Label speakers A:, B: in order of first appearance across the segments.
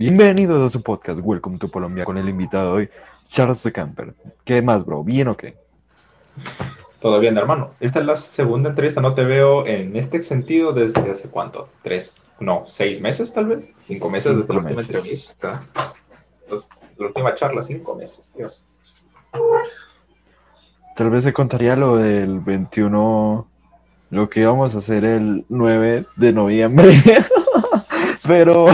A: Bienvenidos a su podcast Welcome to Colombia con el invitado hoy, Charles de Camper. ¿Qué más, bro? ¿Bien o qué?
B: Todo bien, hermano. Esta es la segunda entrevista. No te veo en este sentido desde hace cuánto? ¿Tres? No, seis meses tal vez. Cinco meses desde la última entrevista. la última charla, cinco meses, Dios.
A: Tal vez se contaría lo del 21, lo que íbamos a hacer el 9 de noviembre. Pero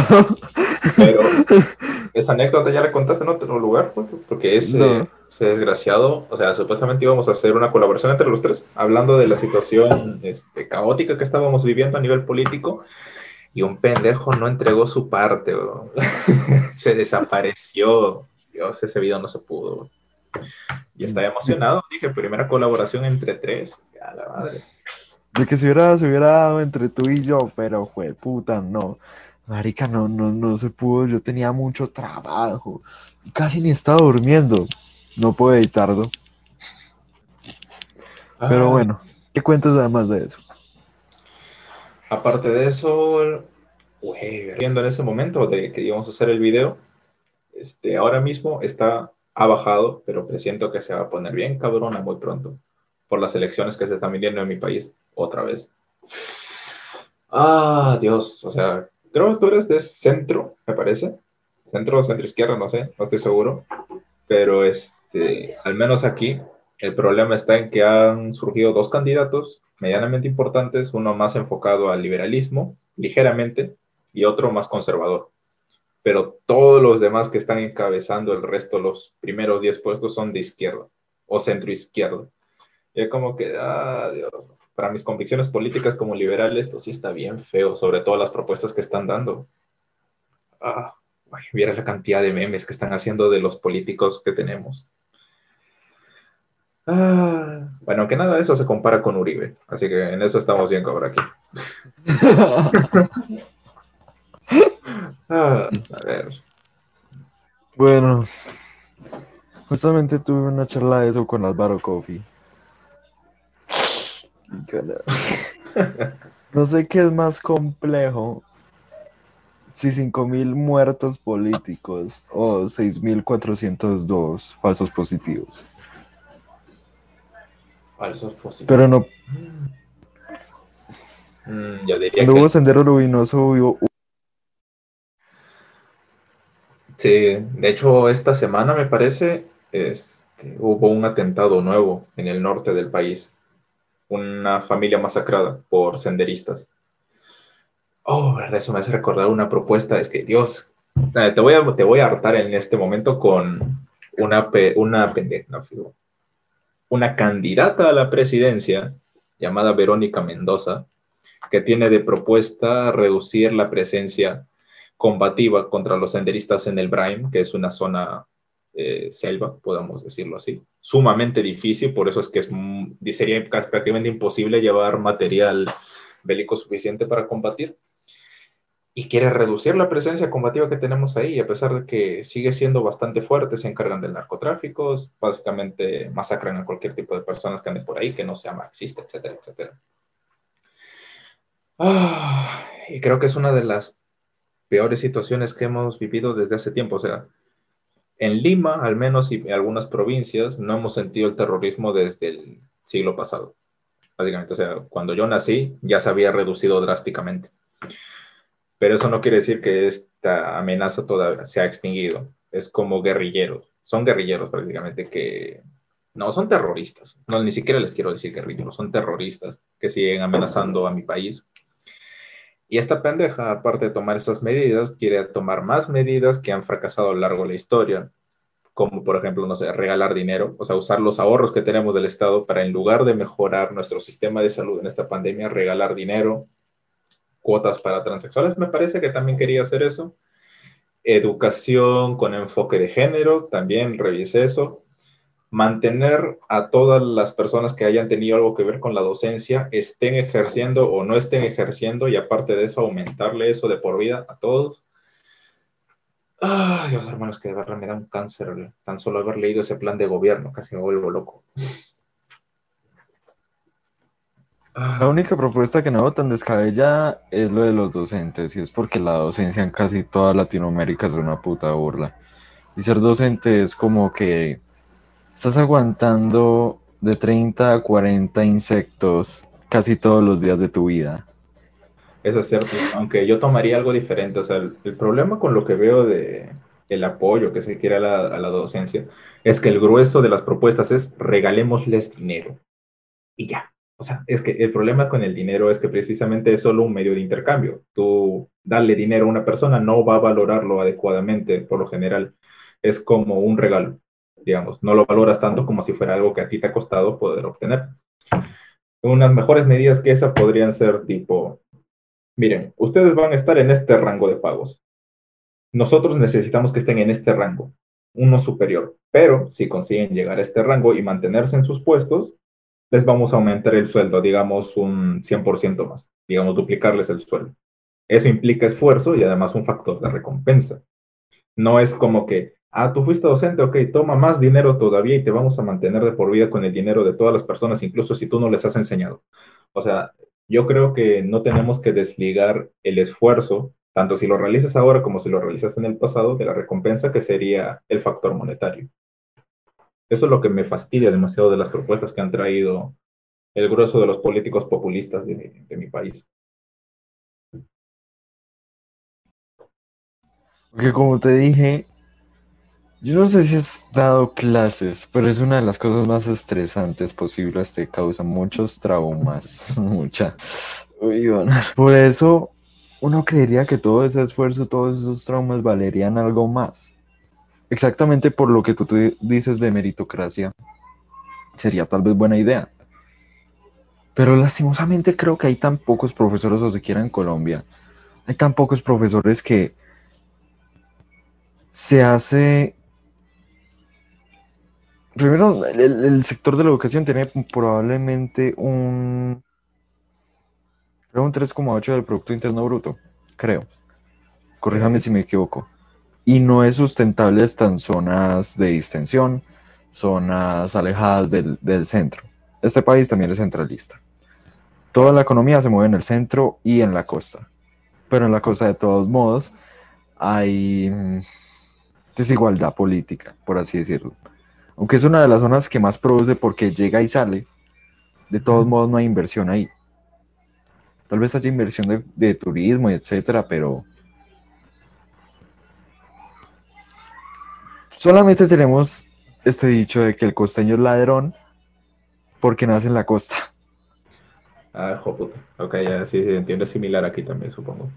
B: esa anécdota ya la contaste en otro lugar, pues, porque ese, desgraciado, o sea, supuestamente íbamos a hacer una colaboración entre los tres, hablando de la situación este, caótica que estábamos viviendo a nivel político, y un pendejo no entregó su parte, se desapareció. Dios, ese video no se pudo. Y estaba emocionado, dije, primera colaboración entre tres, a la madre.
A: De que se hubiera, se hubiera dado entre tú y yo, pero fue puta, no. Marica, no, no, no se pudo. Yo tenía mucho trabajo. Casi ni estaba durmiendo. No puedo editarlo. Pero ah. bueno, ¿qué cuentas además de eso?
B: Aparte de eso, viendo en ese momento de que íbamos a hacer el video, este, ahora mismo está ha bajado, pero presiento que se va a poner bien cabrona muy pronto por las elecciones que se están viniendo en mi país otra vez. Ah, Dios, o sea, creo que tú eres de centro, me parece. Centro o centro izquierda, no sé, no estoy seguro. Pero este, al menos aquí, el problema está en que han surgido dos candidatos medianamente importantes, uno más enfocado al liberalismo, ligeramente, y otro más conservador. Pero todos los demás que están encabezando el resto, los primeros 10 puestos, son de izquierda o centro izquierda. Y es como que, ah, Dios, para mis convicciones políticas como liberal, esto sí está bien feo, sobre todo las propuestas que están dando. Ah, viera la cantidad de memes que están haciendo de los políticos que tenemos. Ah, bueno, que nada de eso se compara con Uribe, así que en eso estamos bien ahora aquí.
A: Ah, a ver. Bueno, justamente tuve una charla de eso con Álvaro Coffee. No sé qué es más complejo, si 5.000 muertos políticos o 6.402 falsos positivos.
B: Falsos positivos.
A: Pero no.
B: Mm, yo diría
A: que... hubo Sendero Luminoso hubo...
B: Sí, de hecho esta semana me parece este, hubo un atentado nuevo en el norte del país una familia masacrada por senderistas. Oh, eso me hace recordar una propuesta. Es que, Dios, eh, te voy a, te voy a hartar en este momento con una, una una candidata a la presidencia llamada Verónica Mendoza, que tiene de propuesta reducir la presencia combativa contra los senderistas en el Braim, que es una zona eh, selva, podemos decirlo así. Sumamente difícil, por eso es que es, sería prácticamente imposible llevar material bélico suficiente para combatir. Y quiere reducir la presencia combativa que tenemos ahí, a pesar de que sigue siendo bastante fuerte, se encargan del narcotráfico, básicamente masacran a cualquier tipo de personas que anden por ahí, que no sea marxista, etcétera, etcétera. Ah, y creo que es una de las peores situaciones que hemos vivido desde hace tiempo. O sea, en Lima, al menos, y en algunas provincias, no hemos sentido el terrorismo desde el siglo pasado. Básicamente, o sea, cuando yo nací ya se había reducido drásticamente. Pero eso no quiere decir que esta amenaza todavía se ha extinguido. Es como guerrilleros. Son guerrilleros prácticamente que... No, son terroristas. No, ni siquiera les quiero decir guerrilleros. Son terroristas que siguen amenazando a mi país y esta pendeja, aparte de tomar estas medidas, quiere tomar más medidas que han fracasado a lo largo de la historia, como por ejemplo, no sé, regalar dinero, o sea, usar los ahorros que tenemos del Estado para en lugar de mejorar nuestro sistema de salud en esta pandemia, regalar dinero, cuotas para transexuales, me parece que también quería hacer eso. Educación con enfoque de género, también revisé eso mantener a todas las personas que hayan tenido algo que ver con la docencia, estén ejerciendo o no estén ejerciendo, y aparte de eso, aumentarle eso de por vida a todos. Ay, Dios, hermanos, que de verdad me da un cáncer tan solo haber leído ese plan de gobierno, casi me vuelvo loco.
A: La única propuesta que no veo tan descabellada es lo de los docentes, y es porque la docencia en casi toda Latinoamérica es una puta burla. Y ser docente es como que estás aguantando de 30 a 40 insectos casi todos los días de tu vida.
B: eso es cierto, aunque yo tomaría algo diferente. O sea, el, problema con lo que veo de el apoyo que se quiere a la, a la docencia es que el grueso de las propuestas es regalémosles dinero y ya. O sea, es que el problema con el dinero es que precisamente es solo un medio de intercambio. Tú darle dinero a una persona no va a valorarlo adecuadamente, por lo general. Es como un regalo, digamos. No lo valoras tanto como si fuera algo que a ti te ha costado poder obtener. Unas mejores medidas que esa podrían ser tipo, miren, ustedes van a estar en este rango de pagos. Nosotros necesitamos que estén en este rango, uno superior. Pero si consiguen llegar a este rango y mantenerse en sus puestos, les vamos a aumentar el sueldo, digamos un 100% más, digamos duplicarles el sueldo. Eso implica esfuerzo y además un factor de recompensa. No es como que, ah, tú fuiste docente, ok, toma más dinero todavía y te vamos a mantener de por vida con el dinero de todas las personas, incluso si tú no les has enseñado. O sea, yo creo que no tenemos que desligar el esfuerzo, tanto si lo realizas ahora como si lo realizas en el pasado, de la recompensa que sería el factor monetario. Eso es lo que me fastidia demasiado de las propuestas que han traído el grueso de los políticos populistas de, de mi país.
A: Porque como te dije, yo no sé si has dado clases, pero es una de las cosas más estresantes posibles, te causa muchos traumas, mucha. Uy. Por eso uno creería que todo ese esfuerzo, todos esos traumas valerían algo más. Exactamente por lo que tú dices de meritocracia, sería tal vez buena idea. Pero lastimosamente creo que hay tan pocos profesores, o siquiera en Colombia, hay tan pocos profesores que se hace... Primero, el, el sector de la educación tiene probablemente un... Creo un 3,8 del Producto Interno Bruto, creo. Corríjame si me equivoco. Y no es sustentable hasta en zonas de distensión, zonas alejadas del, del centro. Este país también es centralista. Toda la economía se mueve en el centro y en la costa. Pero en la costa, de todos modos, hay mm, desigualdad política, por así decirlo. Aunque es una de las zonas que más produce porque llega y sale, de todos modos no hay inversión ahí. Tal vez haya inversión de, de turismo etcétera, pero solamente tenemos este dicho de que el costeño es ladrón porque nace en la costa.
B: Ah, hijo puta. Ok, ya sí, entiendo, es similar aquí también, supongo.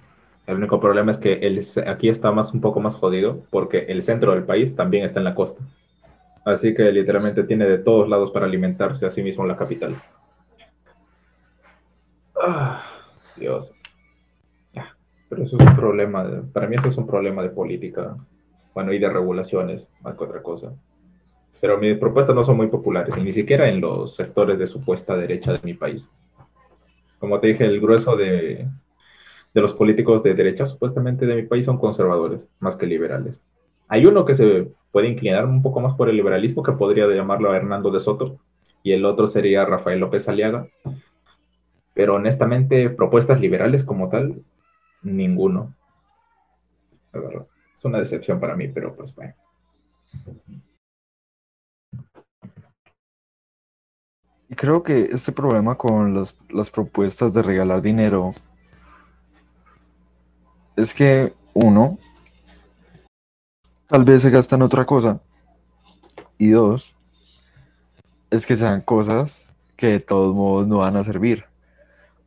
B: El único problema es que el, aquí está más, un poco más jodido porque el centro del país también está en la costa. Así que literalmente tiene de todos lados para alimentarse a sí mismo en la capital. Ah, Dios. Ya, Pero eso es un problema, de- para mí eso es un problema de política, bueno, y de regulaciones, más que otra cosa. Pero mis propuestas no son muy populares, y ni siquiera en los sectores de supuesta derecha de mi país. Como te dije, el grueso de, de los políticos de derecha supuestamente de mi país son conservadores, más que liberales. Hay uno que se puede inclinar un poco más por el liberalismo, que podría llamarlo a Hernando de Soto, y el otro sería Rafael López Aliaga. Pero honestamente, propuestas liberales como tal, ninguno. Es una decepción para mí, pero pues bueno.
A: Creo que este problema con las propuestas de regalar dinero es que uno, tal vez se gasta en otra cosa. Y dos, es que sean cosas que de todos modos no van a servir.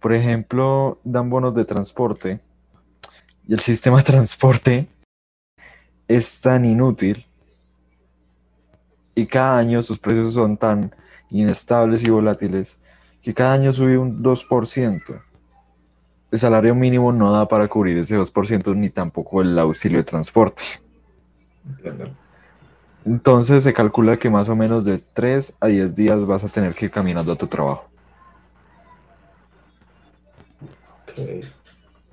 A: Por ejemplo, dan bonos de transporte y el sistema de transporte es tan inútil y cada año sus precios son tan inestables y volátiles que cada año sube un 2%. El salario mínimo no da para cubrir ese 2% ni tampoco el auxilio de transporte. Entonces se calcula que más o menos de 3 a 10 días vas a tener que ir caminando a tu trabajo.
B: Ok.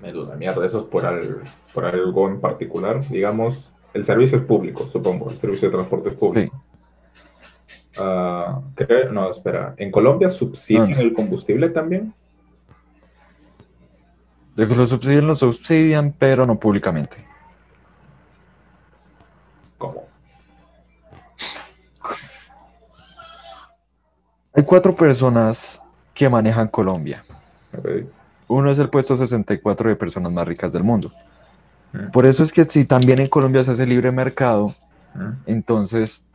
B: Me duda, mierda, eso es por, al- por algo en particular. Digamos, el servicio es público, supongo. El servicio de transporte es público.
A: Sí.
B: Ah, creo- no, espera. ¿En Colombia subsidian
A: no.
B: el combustible también?
A: De que lo subsidian, lo subsidian, pero no públicamente. Hay cuatro personas que manejan Colombia. Uno es el puesto 64 de personas más ricas del mundo.
B: Mm,
A: Por eso es que si también en Colombia se hace libre mercado,
B: mm,
A: entonces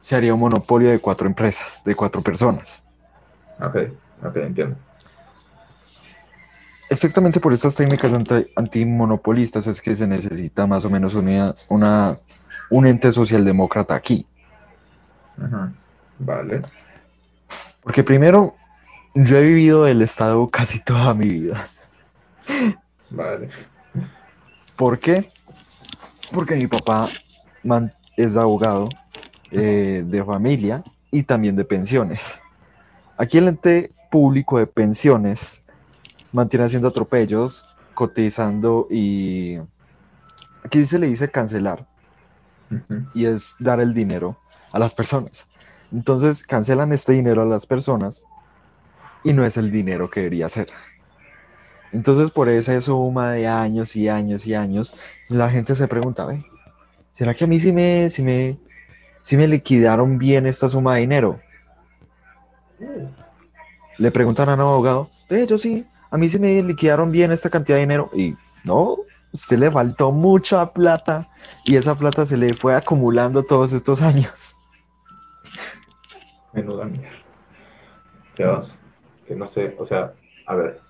A: se haría un monopolio de cuatro empresas, de cuatro personas.
B: Ok, ok, entiendo.
A: Exactamente por estas técnicas anti- antimonopolistas es que se necesita más o menos una, una- un ente socialdemócrata aquí.
B: Vale.
A: Porque primero, yo he vivido del Estado casi toda mi vida.
B: Vale.
A: ¿Por qué? Porque mi papá es abogado eh, de familia y también de pensiones. Aquí el ente público de pensiones mantiene haciendo atropellos, cotizando y... Aquí se le dice cancelar y es dar el dinero a las personas. Entonces cancelan este dinero a las personas y no es el dinero que debería ser. Entonces por esa suma de años y años y años, la gente se pregunta, "Ve, ¿será que a mí sí me, sí me, sí me liquidaron bien esta suma de dinero? Le preguntan a un abogado, "Ve, yo sí, a mí sí me liquidaron bien esta cantidad de dinero. Y no, usted le faltó mucha plata y esa plata se le fue acumulando todos estos años.
B: Menuda mierda. Dios, que no sé, o sea, a ver,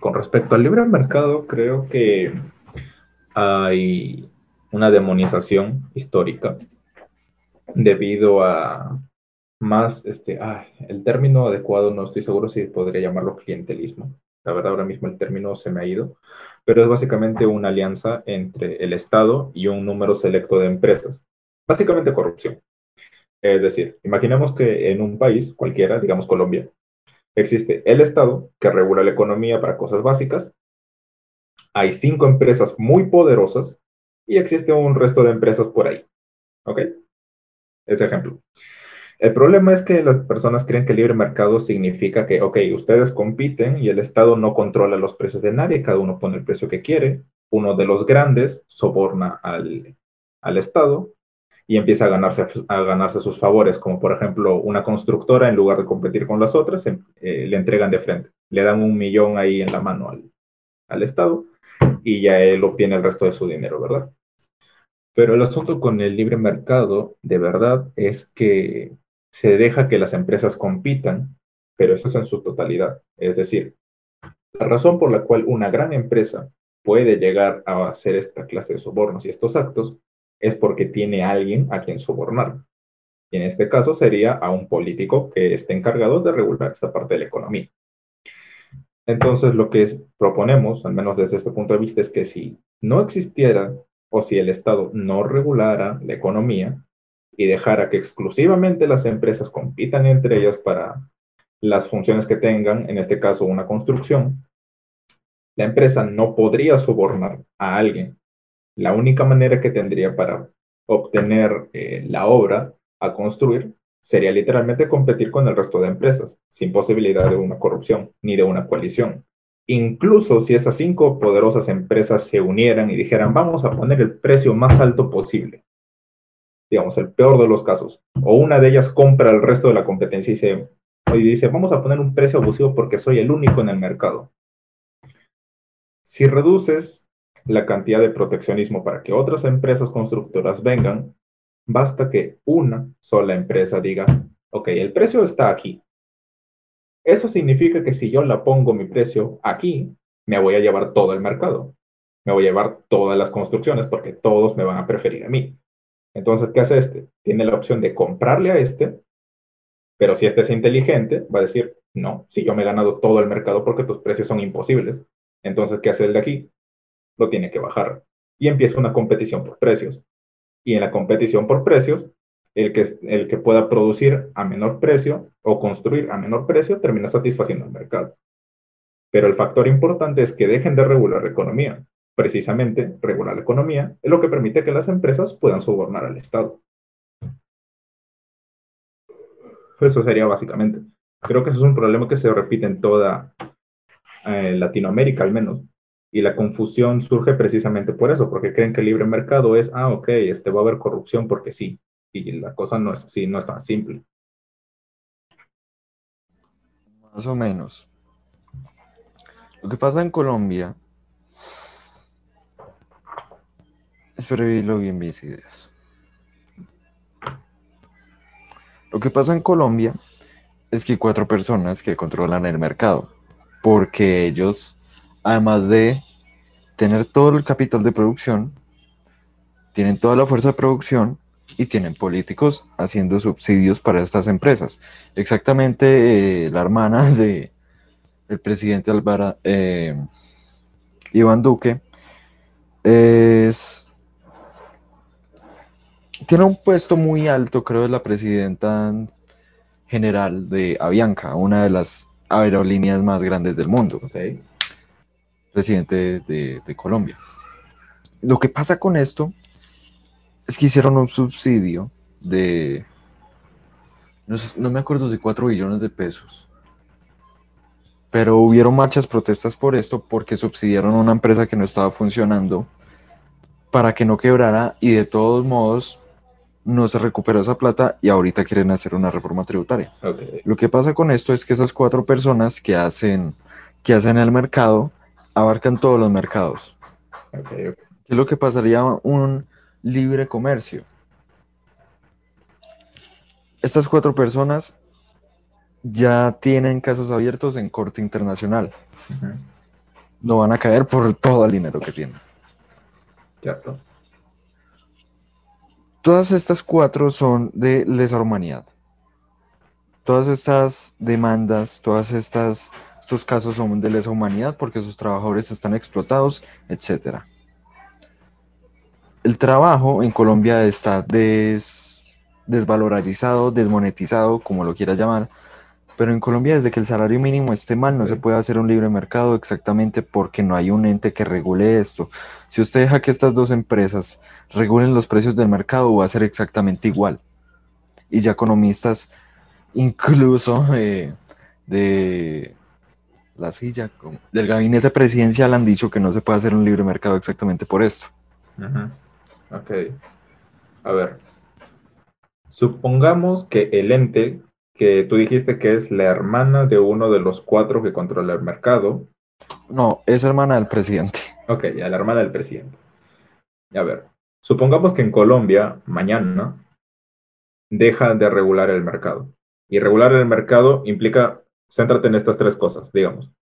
B: con respecto al libre mercado, creo que hay una demonización histórica debido a más, este, el término adecuado no estoy seguro si podría llamarlo clientelismo. La verdad, ahora mismo el término se me ha ido, pero es básicamente una alianza entre el Estado y un número selecto de empresas. Básicamente corrupción. Es decir, imaginemos que en un país cualquiera, digamos Colombia, existe el Estado que regula la economía para cosas básicas, hay cinco empresas muy poderosas y existe un resto de empresas por ahí. ¿Ok? Ese ejemplo. El problema es que las personas creen que el libre mercado significa que, ok, ustedes compiten y el Estado no controla los precios de nadie, cada uno pone el precio que quiere, uno de los grandes soborna al, al Estado y empieza a ganarse, a ganarse sus favores, como por ejemplo una constructora, en lugar de competir con las otras, eh, le entregan de frente, le dan un millón ahí en la mano al, al Estado y ya él obtiene el resto de su dinero, ¿verdad? Pero el asunto con el libre mercado, de verdad, es que se deja que las empresas compitan, pero eso es en su totalidad. Es decir, la razón por la cual una gran empresa puede llegar a hacer esta clase de sobornos y estos actos es porque tiene alguien a quien sobornar. Y en este caso sería a un político que esté encargado de regular esta parte de la economía. Entonces, lo que proponemos, al menos desde este punto de vista, es que si no existiera o si el Estado no regulara la economía y dejara que exclusivamente las empresas compitan entre ellas para las funciones que tengan, en este caso una construcción, la empresa no podría sobornar a alguien. La única manera que tendría para obtener eh, la obra a construir sería literalmente competir con el resto de empresas, sin posibilidad de una corrupción ni de una coalición. Incluso si esas cinco poderosas empresas se unieran y dijeran, vamos a poner el precio más alto posible, digamos, el peor de los casos, o una de ellas compra el resto de la competencia y, se, y dice, vamos a poner un precio abusivo porque soy el único en el mercado. Si reduces la cantidad de proteccionismo para que otras empresas constructoras vengan, basta que una sola empresa diga, ok, el precio está aquí. Eso significa que si yo la pongo mi precio aquí, me voy a llevar todo el mercado. Me voy a llevar todas las construcciones porque todos me van a preferir a mí. Entonces, ¿qué hace este? Tiene la opción de comprarle a este, pero si este es inteligente, va a decir, no, si yo me he ganado todo el mercado porque tus precios son imposibles. Entonces, ¿qué hace el de aquí? Lo tiene que bajar. Y empieza una competición por precios. Y en la competición por precios, el que, el que pueda producir a menor precio o construir a menor precio termina satisfaciendo al mercado. Pero el factor importante es que dejen de regular la economía. Precisamente, regular la economía es lo que permite que las empresas puedan sobornar al Estado. Eso sería básicamente. Creo que eso es un problema que se repite en toda eh, Latinoamérica al menos. Y la confusión surge precisamente por eso, porque creen que el libre mercado es, ah, ok, este va a haber corrupción porque sí. Y la cosa no es así, no es tan simple.
A: Más o menos. Lo que pasa en Colombia. Espero lo bien mis ideas. Lo que pasa en Colombia es que hay cuatro personas que controlan el mercado, porque ellos, además de tener todo el capital de producción, tienen toda la fuerza de producción y tienen políticos haciendo subsidios para estas empresas. Exactamente eh, la hermana de el presidente Álvaro eh, Iván Duque es tiene un puesto muy alto, creo, es la presidenta general de Avianca, una de las aerolíneas más grandes del mundo. Presidente de, Colombia. Lo que pasa con esto es que hicieron un subsidio de, no, me acuerdo de 4 billones de pesos. Pero hubieron marchas protestas por esto porque subsidiaron a una empresa que no estaba funcionando para que no quebrara y de todos modos no se recuperó esa plata y ahorita quieren hacer una reforma tributaria. Lo que pasa con esto es que esas cuatro personas que hacen, que hacen el mercado abarcan todos los mercados. ¿Qué es lo que pasaría un libre comercio? Estas cuatro personas ya tienen casos abiertos en corte internacional. No van a caer por todo el dinero que tienen.
B: Cierto.
A: Todas estas cuatro son de lesa humanidad. Todas estas demandas, todas estas estos casos son de lesa humanidad porque sus trabajadores están explotados, etc. El trabajo en Colombia está desvalorizado, desmonetizado, como lo quieras llamar, pero en Colombia desde que el salario mínimo esté mal no se puede hacer un libre mercado exactamente porque no hay un ente que regule esto. Si usted deja que estas dos empresas regulen los precios del mercado va a ser exactamente igual. Y ya economistas, incluso eh, de la silla, del gabinete presidencial han dicho que no se puede hacer un libre mercado exactamente por esto.
B: Ok. A ver. Supongamos que el ente que tú dijiste que es la hermana de uno de los cuatro que controla el mercado.
A: No, es hermana del presidente.
B: Ok, ya la hermana del presidente. A ver, Supongamos que en Colombia, mañana, deja de regular el mercado. Y regular el mercado implica, céntrate en estas tres cosas, digamos.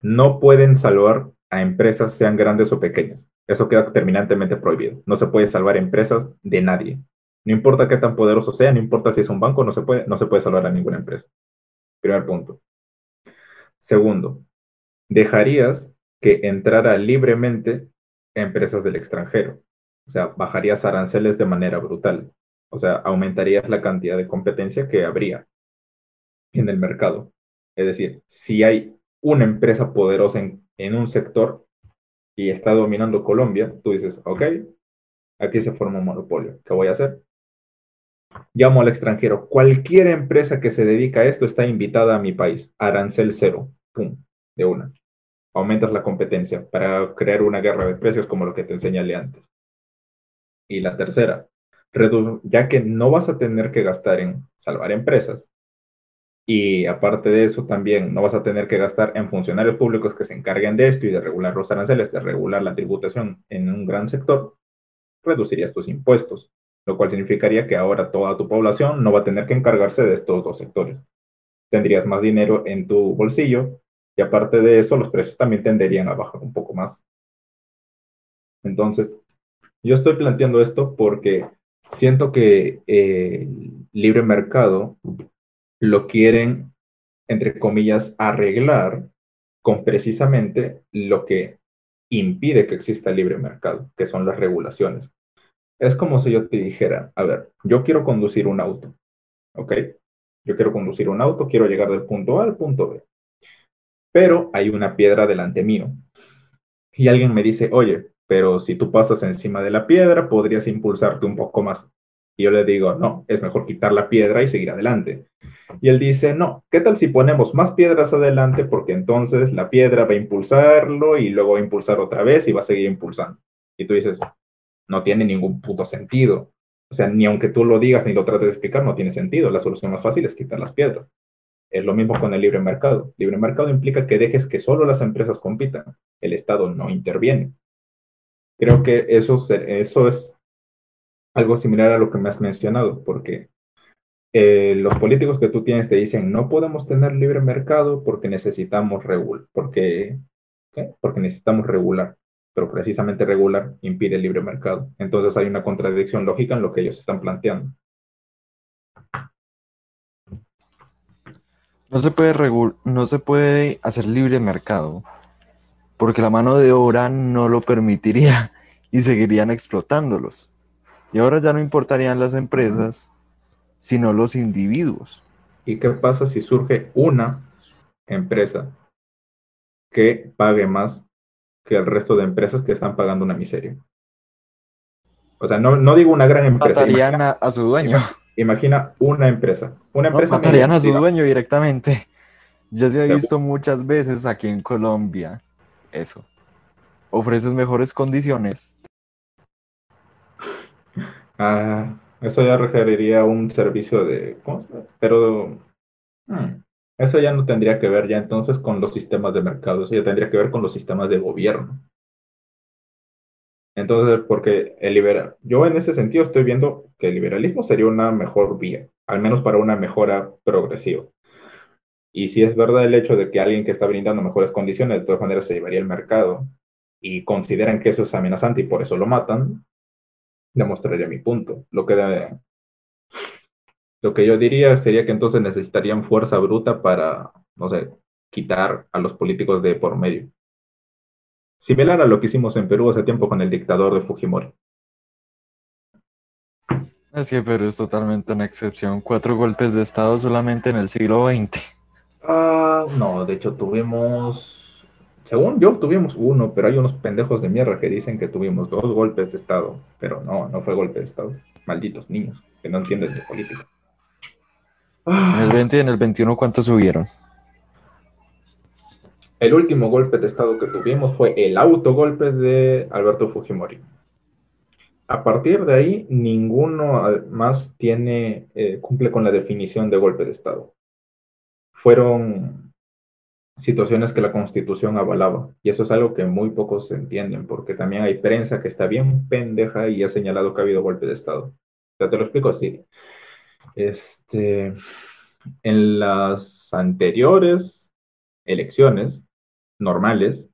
B: No pueden salvar a empresas, sean grandes o pequeñas. Eso queda terminantemente prohibido. No se puede salvar empresas de nadie. No importa qué tan poderoso sea, no importa si es un banco, no se puede, no se puede salvar a ninguna empresa. Primer punto. Segundo, dejarías que entrara libremente empresas del extranjero. O sea, bajarías aranceles de manera brutal. O sea, aumentarías la cantidad de competencia que habría en el mercado. Es decir, si hay una empresa poderosa en, un sector y está dominando Colombia, tú dices, ok, aquí se forma un monopolio. ¿Qué voy a hacer? Llamo al extranjero. Cualquier empresa que se dedica a esto está invitada a mi país. Arancel cero. Pum. De una. Aumentas la competencia para crear una guerra de precios como lo que te enseñé antes. Y la tercera, ya que no vas a tener que gastar en salvar empresas, y aparte de eso también no vas a tener que gastar en funcionarios públicos que se encarguen de esto y de regular los aranceles, de regular la tributación en un gran sector, reducirías tus impuestos, lo cual significaría que ahora toda tu población no va a tener que encargarse de estos dos sectores. Tendrías más dinero en tu bolsillo y aparte de eso los precios también tenderían a bajar un poco más. Entonces, yo estoy planteando esto porque siento que el libre mercado lo quieren, entre comillas, arreglar con precisamente lo que impide que exista libre mercado, que son las regulaciones. Es como si yo te dijera, a ver, yo quiero conducir un auto, ¿ok? Yo quiero conducir un auto, quiero llegar del punto A al punto B, pero hay una piedra delante mío. Y alguien me dice, oye, pero si tú pasas encima de la piedra, podrías impulsarte un poco más. Y yo le digo, no, es mejor quitar la piedra y seguir adelante. Y él dice, no, ¿qué tal si ponemos más piedras adelante? Porque entonces la piedra va a impulsarlo y luego va a impulsar otra vez y va a seguir impulsando. Y tú dices, no tiene ningún puto sentido. O sea, ni aunque tú lo digas ni lo trates de explicar, no tiene sentido. La solución más fácil es quitar las piedras. Es lo mismo con el libre mercado. Libre mercado implica que dejes que solo las empresas compitan. El Estado no interviene. Creo que eso, eso es algo similar a lo que me has mencionado, porque eh, los políticos que tú tienes te dicen no podemos tener libre mercado porque necesitamos regular, porque, porque necesitamos regular, pero precisamente regular impide el libre mercado. Entonces hay una contradicción lógica en lo que ellos están planteando.
A: No se puede no se puede hacer libre mercado porque la mano de obra no lo permitiría y seguirían explotándolos. Y ahora ya no importarían las empresas, sino los individuos.
B: ¿Y qué pasa si surge una empresa que pague más que el resto de empresas que están pagando una miseria? O sea, no, no digo una gran empresa.
A: Matarían a, su dueño.
B: Imagina una empresa. Una empresa
A: matarían a su dueño directamente. Ya se ha visto muchas veces aquí en Colombia eso. Ofreces mejores condiciones.
B: Ah, eso ya requeriría un servicio de... Pero... Hmm, eso ya no tendría que ver ya entonces con los sistemas de mercado, eso ya tendría que ver con los sistemas de gobierno. Entonces, porque el liberal, yo en ese sentido estoy viendo que el liberalismo sería una mejor vía, al menos para una mejora progresiva. Y si es verdad el hecho de que alguien que está brindando mejores condiciones, de todas maneras se llevaría el mercado, y consideran que eso es amenazante y por eso lo matan, demostraría mi punto. Lo que, lo que yo diría sería que entonces necesitarían fuerza bruta para, no sé, quitar a los políticos de por medio. Similar a lo que hicimos en Perú hace tiempo con el dictador de Fujimori.
A: Es que Perú es totalmente una excepción. Cuatro golpes de Estado solamente en el siglo XX.
B: Ah, no, de hecho tuvimos según yo, tuvimos uno, pero hay unos pendejos de mierda que dicen que tuvimos dos golpes de Estado. Pero no, no fue golpe de Estado. Malditos niños que no entienden de política.
A: En el 20 y en el 21, ¿cuántos subieron?
B: El último golpe de Estado que tuvimos fue el autogolpe de Alberto Fujimori. A partir de ahí, ninguno más tiene, eh, cumple con la definición de golpe de Estado. Fueron situaciones que la Constitución avalaba. Y eso es algo que muy pocos entienden, porque también hay prensa que está bien pendeja y ha señalado que ha habido golpe de Estado. Ya te lo explico así. Este, en las anteriores elecciones normales,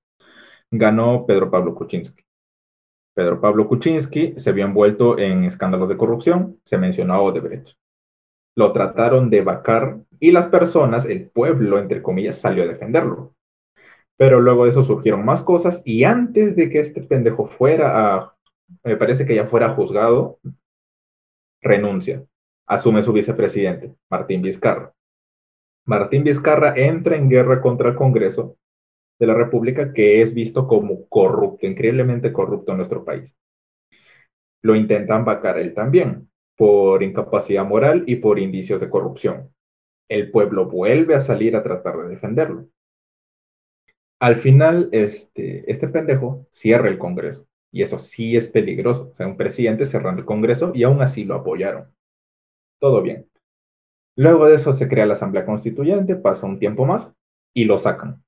B: ganó Pedro Pablo Kuczynski. Pedro Pablo Kuczynski se había envuelto en escándalos de corrupción, se mencionó a Odebrecht lo trataron de vacar y las personas, el pueblo, entre comillas, salió a defenderlo. Pero luego de eso surgieron más cosas y antes de que este pendejo fuera a, me parece que ya fuera juzgado, renuncia, asume su vicepresidente, Martín Vizcarra. Martín Vizcarra entra en guerra contra el Congreso de la República, que es visto como corrupto, increíblemente corrupto en nuestro país. Lo intentan vacar él también por incapacidad moral y por indicios de corrupción. El pueblo vuelve a salir a tratar de defenderlo. Al final, este, este pendejo cierra el Congreso. Y eso sí es peligroso. O sea, un presidente cerrando el Congreso y aún así lo apoyaron. Todo bien. Luego de eso se crea la Asamblea Constituyente, pasa un tiempo más y lo sacan.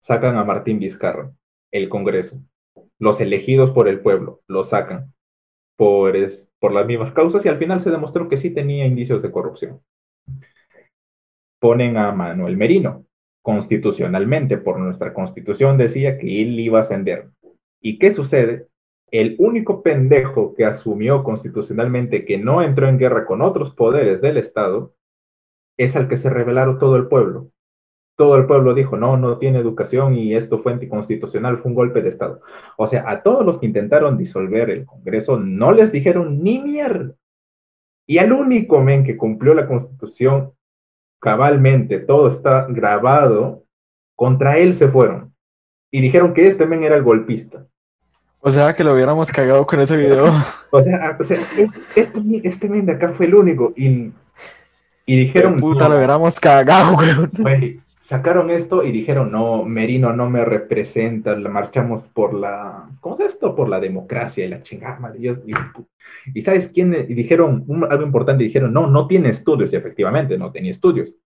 B: Sacan a Martín Vizcarra, el Congreso. Los elegidos por el pueblo lo sacan por, por las mismas causas y al final se demostró que sí tenía indicios de corrupción. Ponen a Manuel Merino, constitucionalmente, por nuestra constitución decía que él iba a ascender. ¿Y qué sucede? El único pendejo que asumió constitucionalmente que no entró en guerra con otros poderes del Estado es al que se rebelaron todo el pueblo todo el pueblo dijo, no, no tiene educación y esto fue anticonstitucional, fue un golpe de Estado. O sea, a todos los que intentaron disolver el Congreso no les dijeron ni mierda. Y al único men que cumplió la constitución cabalmente, todo está grabado, contra él se fueron. Y dijeron que este men era el golpista.
A: O sea, que lo hubiéramos cagado con ese video.
B: o sea, o sea este, este men de acá fue el único. Y, y dijeron.
A: puta, lo hubiéramos cagado, güey.
B: Sacaron esto y dijeron, no, Merino no me representa, marchamos por la, ¿cómo es esto? Por la democracia y la chingada, y, y, ¿sabes quién? Y dijeron algo importante, dijeron, no, no tiene estudios, y efectivamente, no tenía estudios.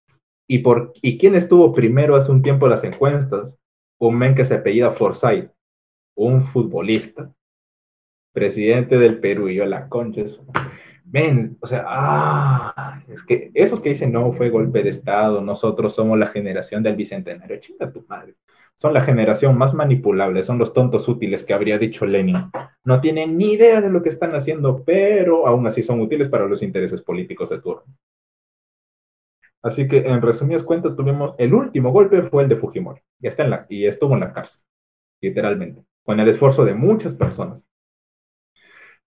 B: ¿Y, por, ¿Y quién estuvo primero hace un tiempo en las encuestas? Un men que se apellida Forsyth, un futbolista, presidente del Perú, y yo la concha, ven, o sea, ah, es que esos que dicen no fue golpe de Estado, nosotros somos la generación del bicentenario, chinga tu madre. Son la generación más manipulable, son los tontos útiles que habría dicho Lenin. No tienen ni idea de lo que están haciendo, pero aún así son útiles para los intereses políticos de turno. Así que, en resumidas cuentas, tuvimos el último golpe fue el de Fujimori. Y, está en la, y estuvo en la cárcel, literalmente, con el esfuerzo de muchas personas.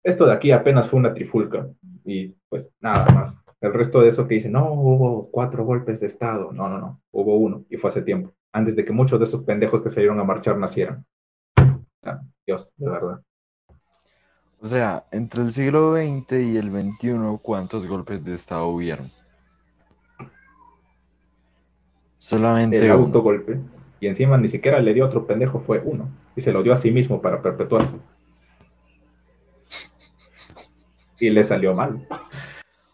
B: Esto de aquí apenas fue una trifulca y pues nada más. El resto de eso que dicen, no, hubo cuatro golpes de Estado. No, no, no, hubo uno y fue hace tiempo, antes de que muchos de esos pendejos que salieron a marchar nacieran. Dios, de verdad.
A: O sea, entre el siglo XX y el XXI, ¿cuántos golpes de Estado hubieron? Solamente
B: el autogolpe. Y encima ni siquiera le dio otro pendejo, fue uno. Y se lo dio a sí mismo para perpetuarse. Y le salió mal.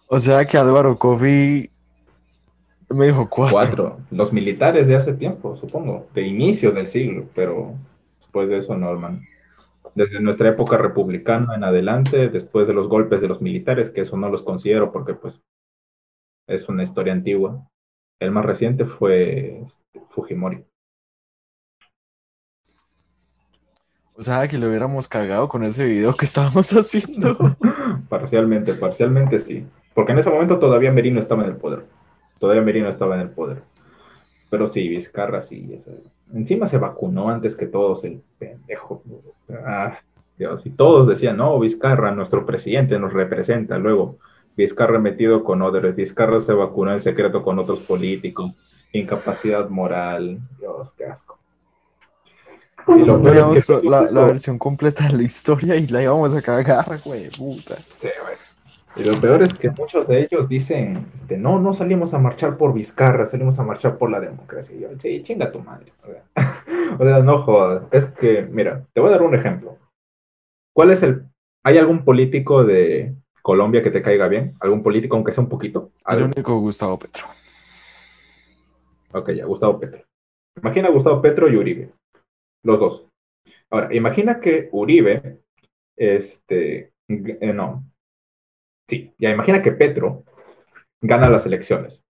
A: O sea que Álvaro Kofi me dijo cuatro. Cuatro.
B: Los militares de hace tiempo, supongo, de inicios del siglo, pero después de eso no, hermano. Desde nuestra época republicana en adelante, después de los golpes de los militares, que eso no los considero porque pues es una historia antigua. El más reciente fue este, Fujimori.
A: O sea, que lo hubiéramos cagado con ese video que estábamos haciendo.
B: parcialmente, parcialmente sí. Porque en ese momento todavía Merino estaba en el poder. Todavía Merino estaba en el poder. Pero sí, Vizcarra sí. Encima se vacunó antes que todos, el pendejo. Ah, Dios. Y todos decían, no, Vizcarra, nuestro presidente, nos representa. Luego, Vizcarra metido con Oder. Vizcarra se vacunó en secreto con otros políticos. Incapacidad moral. Dios, qué asco.
A: Y lo peor es que la, versión completa de la historia y la íbamos a cagar, güey, puta. Sí,
B: güey. Y lo peor es que muchos de ellos dicen, este, no, no salimos a marchar por Vizcarra, salimos a marchar por la democracia. Y yo, sí, chinga tu madre. O sea, no jodas. Es que, mira, te voy a dar un ejemplo. ¿Cuál es el... ¿Hay algún político de Colombia que te caiga bien? ¿Algún político, aunque sea un poquito?
A: El único Gustavo Petro.
B: Ok, ya, Gustavo Petro. Imagina a Gustavo Petro y Uribe los dos. Ahora, imagina que Uribe, este, eh, no, sí, ya imagina que Petro gana las elecciones.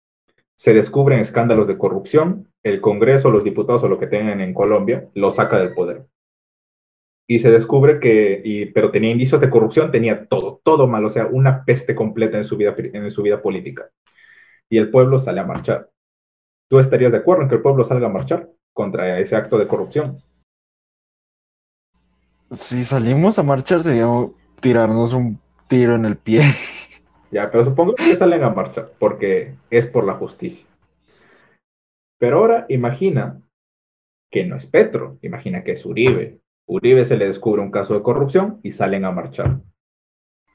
B: Se descubren escándalos de corrupción, el Congreso, los diputados o lo que tengan en Colombia, lo saca del poder. Y se descubre que, y, pero tenía indicios de corrupción, tenía todo, todo mal, o sea, una peste completa en su vida, en su vida política. Y el pueblo sale a marchar. ¿Tú estarías de acuerdo en que el pueblo salga a marchar contra ese acto de corrupción?
A: Si salimos a marchar sería tirarnos un tiro en el pie.
B: Ya, pero supongo que salen a marchar porque es por la justicia. Pero ahora imagina que no es Petro, imagina que es Uribe. Uribe se le descubre un caso de corrupción y salen a marchar.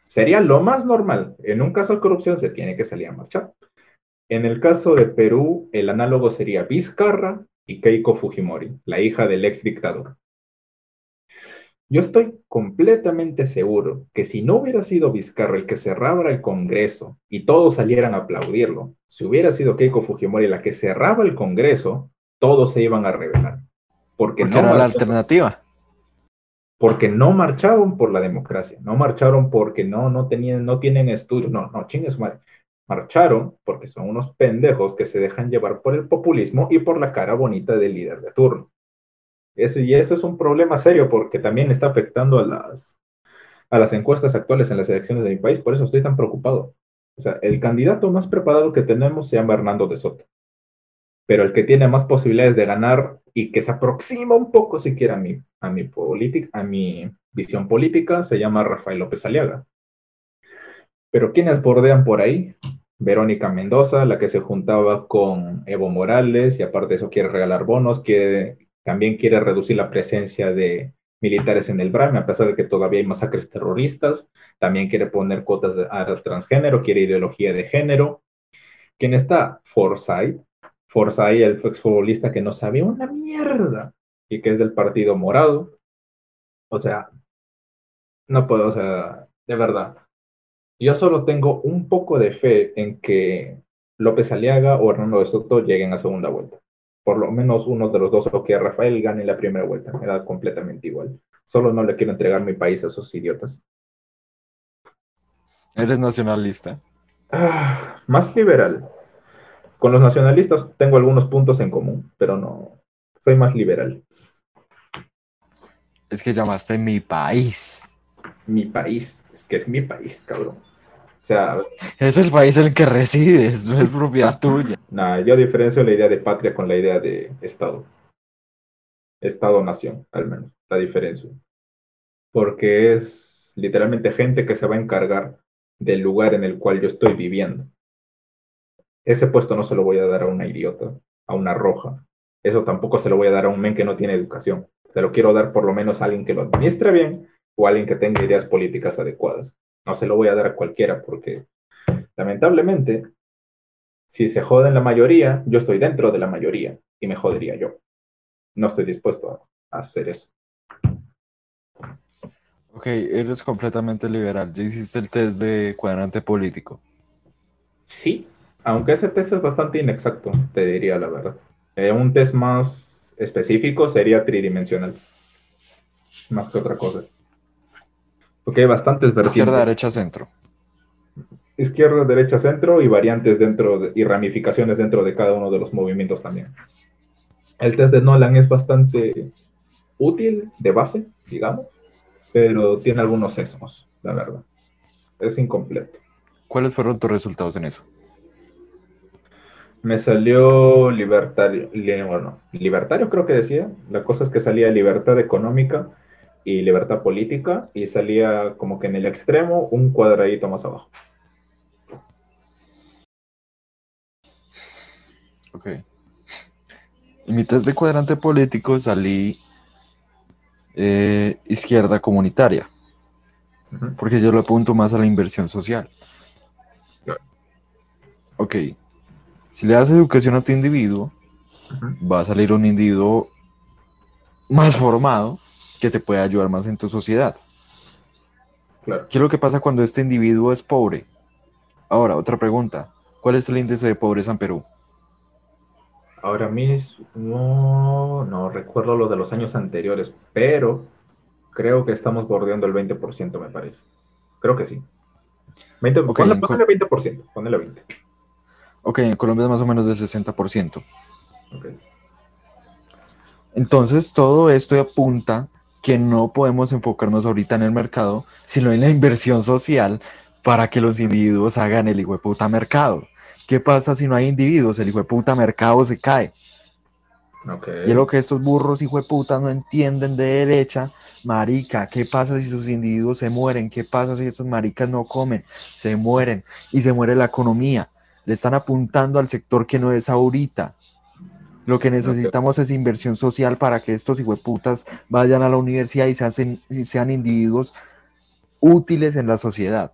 B: Sería lo más normal. En un caso de corrupción se tiene que salir a marchar. En el caso de Perú, el análogo sería Vizcarra y Keiko Fujimori, la hija del ex dictador. Yo estoy completamente seguro que si no hubiera sido Vizcarra el que cerraba el Congreso y todos salieran a aplaudirlo, si hubiera sido Keiko Fujimori la que cerraba el Congreso, todos se iban a rebelar. Porque, no
A: era la alternativa.
B: Porque no marcharon por la democracia, no marcharon porque no, no, tenían, no tienen estudios, no, no, chingues madre. Marcharon porque son unos pendejos que se dejan llevar por el populismo y por la cara bonita del líder de turno. Eso, y eso es un problema serio porque también está afectando a las, a las encuestas actuales en las elecciones de mi país. Por eso estoy tan preocupado. O sea, el candidato más preparado que tenemos se llama Hernando de Soto. Pero el que tiene más posibilidades de ganar y que se aproxima un poco siquiera a mi, a mi, a mi visión política se llama Rafael López Aliaga. Pero ¿quiénes bordean por ahí? Verónica Mendoza, la que se juntaba con Evo Morales y aparte de eso quiere regalar bonos, quiere también quiere reducir la presencia de, militares en el BRAM, a pesar de que todavía hay masacres terroristas. También quiere poner cuotas a transgénero, quiere ideología de género. ¿Quién está? Forsyth. Forsyth, el exfutbolista que no sabía una mierda y que es del Partido Morado. O sea, no puedo, o sea, de verdad. Yo solo tengo un poco de fe en que López Aliaga o Hernando de Soto lleguen a segunda vuelta. Por lo menos uno de los dos o que Rafael gane la primera vuelta. Me da completamente igual. Solo no le quiero entregar mi país a esos idiotas.
A: ¿Eres nacionalista?
B: Ah, más liberal. Con los nacionalistas tengo algunos puntos en común, pero no. Soy más liberal.
A: Es que llamaste mi país.
B: Mi país. Es que es mi país, cabrón. O sea,
A: Es el país en el que resides, no es propiedad tuya.
B: nada, yo diferencio la idea de patria con la idea de Estado. Estado-nación, al menos, la diferencia. Porque es literalmente gente que se va a encargar del lugar en el cual yo estoy viviendo. Ese puesto no se lo voy a dar a una idiota, a una roja. Eso tampoco se lo voy a dar a un men que no tiene educación. Se lo quiero dar por lo menos a alguien que lo administre bien o a alguien que tenga ideas políticas adecuadas. No se lo voy a dar a cualquiera porque, lamentablemente, si se joden la mayoría, yo estoy dentro de la mayoría y me jodería yo. No estoy dispuesto a, hacer eso.
A: Ok, eres completamente liberal. Ya hiciste el test de cuadrante político.
B: Sí, aunque ese test es bastante inexacto, te diría la verdad. Eh, un test más específico sería tridimensional, más que otra cosa. Porque hay bastantes
A: Izquierda,
B: vertientes.
A: derecha, centro.
B: Izquierda, derecha, centro y variantes dentro de- y ramificaciones dentro de cada uno de los movimientos también. El test de Nolan es bastante útil de base, digamos, pero tiene algunos sesgos, la verdad. Es incompleto.
A: ¿Cuáles fueron tus resultados en eso?
B: Me salió libertario, bueno, libertario creo que decía. La cosa es que salía libertad económica y libertad política y salía como que en el extremo un cuadradito más abajo.
A: Ok. En mi test de cuadrante político salí eh, izquierda comunitaria, porque yo le apunto más a la inversión social. Ok. Si le das educación a tu individuo, va a salir un individuo más formado que te puede ayudar más en tu sociedad.
B: Claro.
A: ¿Qué es lo que pasa cuando este individuo es pobre? Ahora, otra pregunta. ¿Cuál es el índice de pobreza en Perú?
B: Ahora mismo no, recuerdo los de los años anteriores, pero creo que estamos bordeando el 20%, me parece. Creo que sí. 20,
A: Ok,
B: ponle,
A: en cu-
B: ponle 20%, ponle 20.
A: Ok, en Colombia es más o menos del 60%.
B: Ok.
A: Entonces, todo esto apunta que no podemos enfocarnos ahorita en el mercado, sino en la inversión social para que los individuos hagan el hijo de puta mercado. ¿Qué pasa si no hay individuos? El hijo de puta mercado se cae. Y es lo que estos burros hijo de puta no entienden de derecha. Marica, ¿qué pasa si sus individuos se mueren? ¿Qué pasa si estos maricas no comen? Se mueren y se muere la economía. Le están apuntando al sector que no es ahorita. Lo que necesitamos es inversión social para que estos hijueputas vayan a la universidad y se hacen- sean individuos útiles en la sociedad,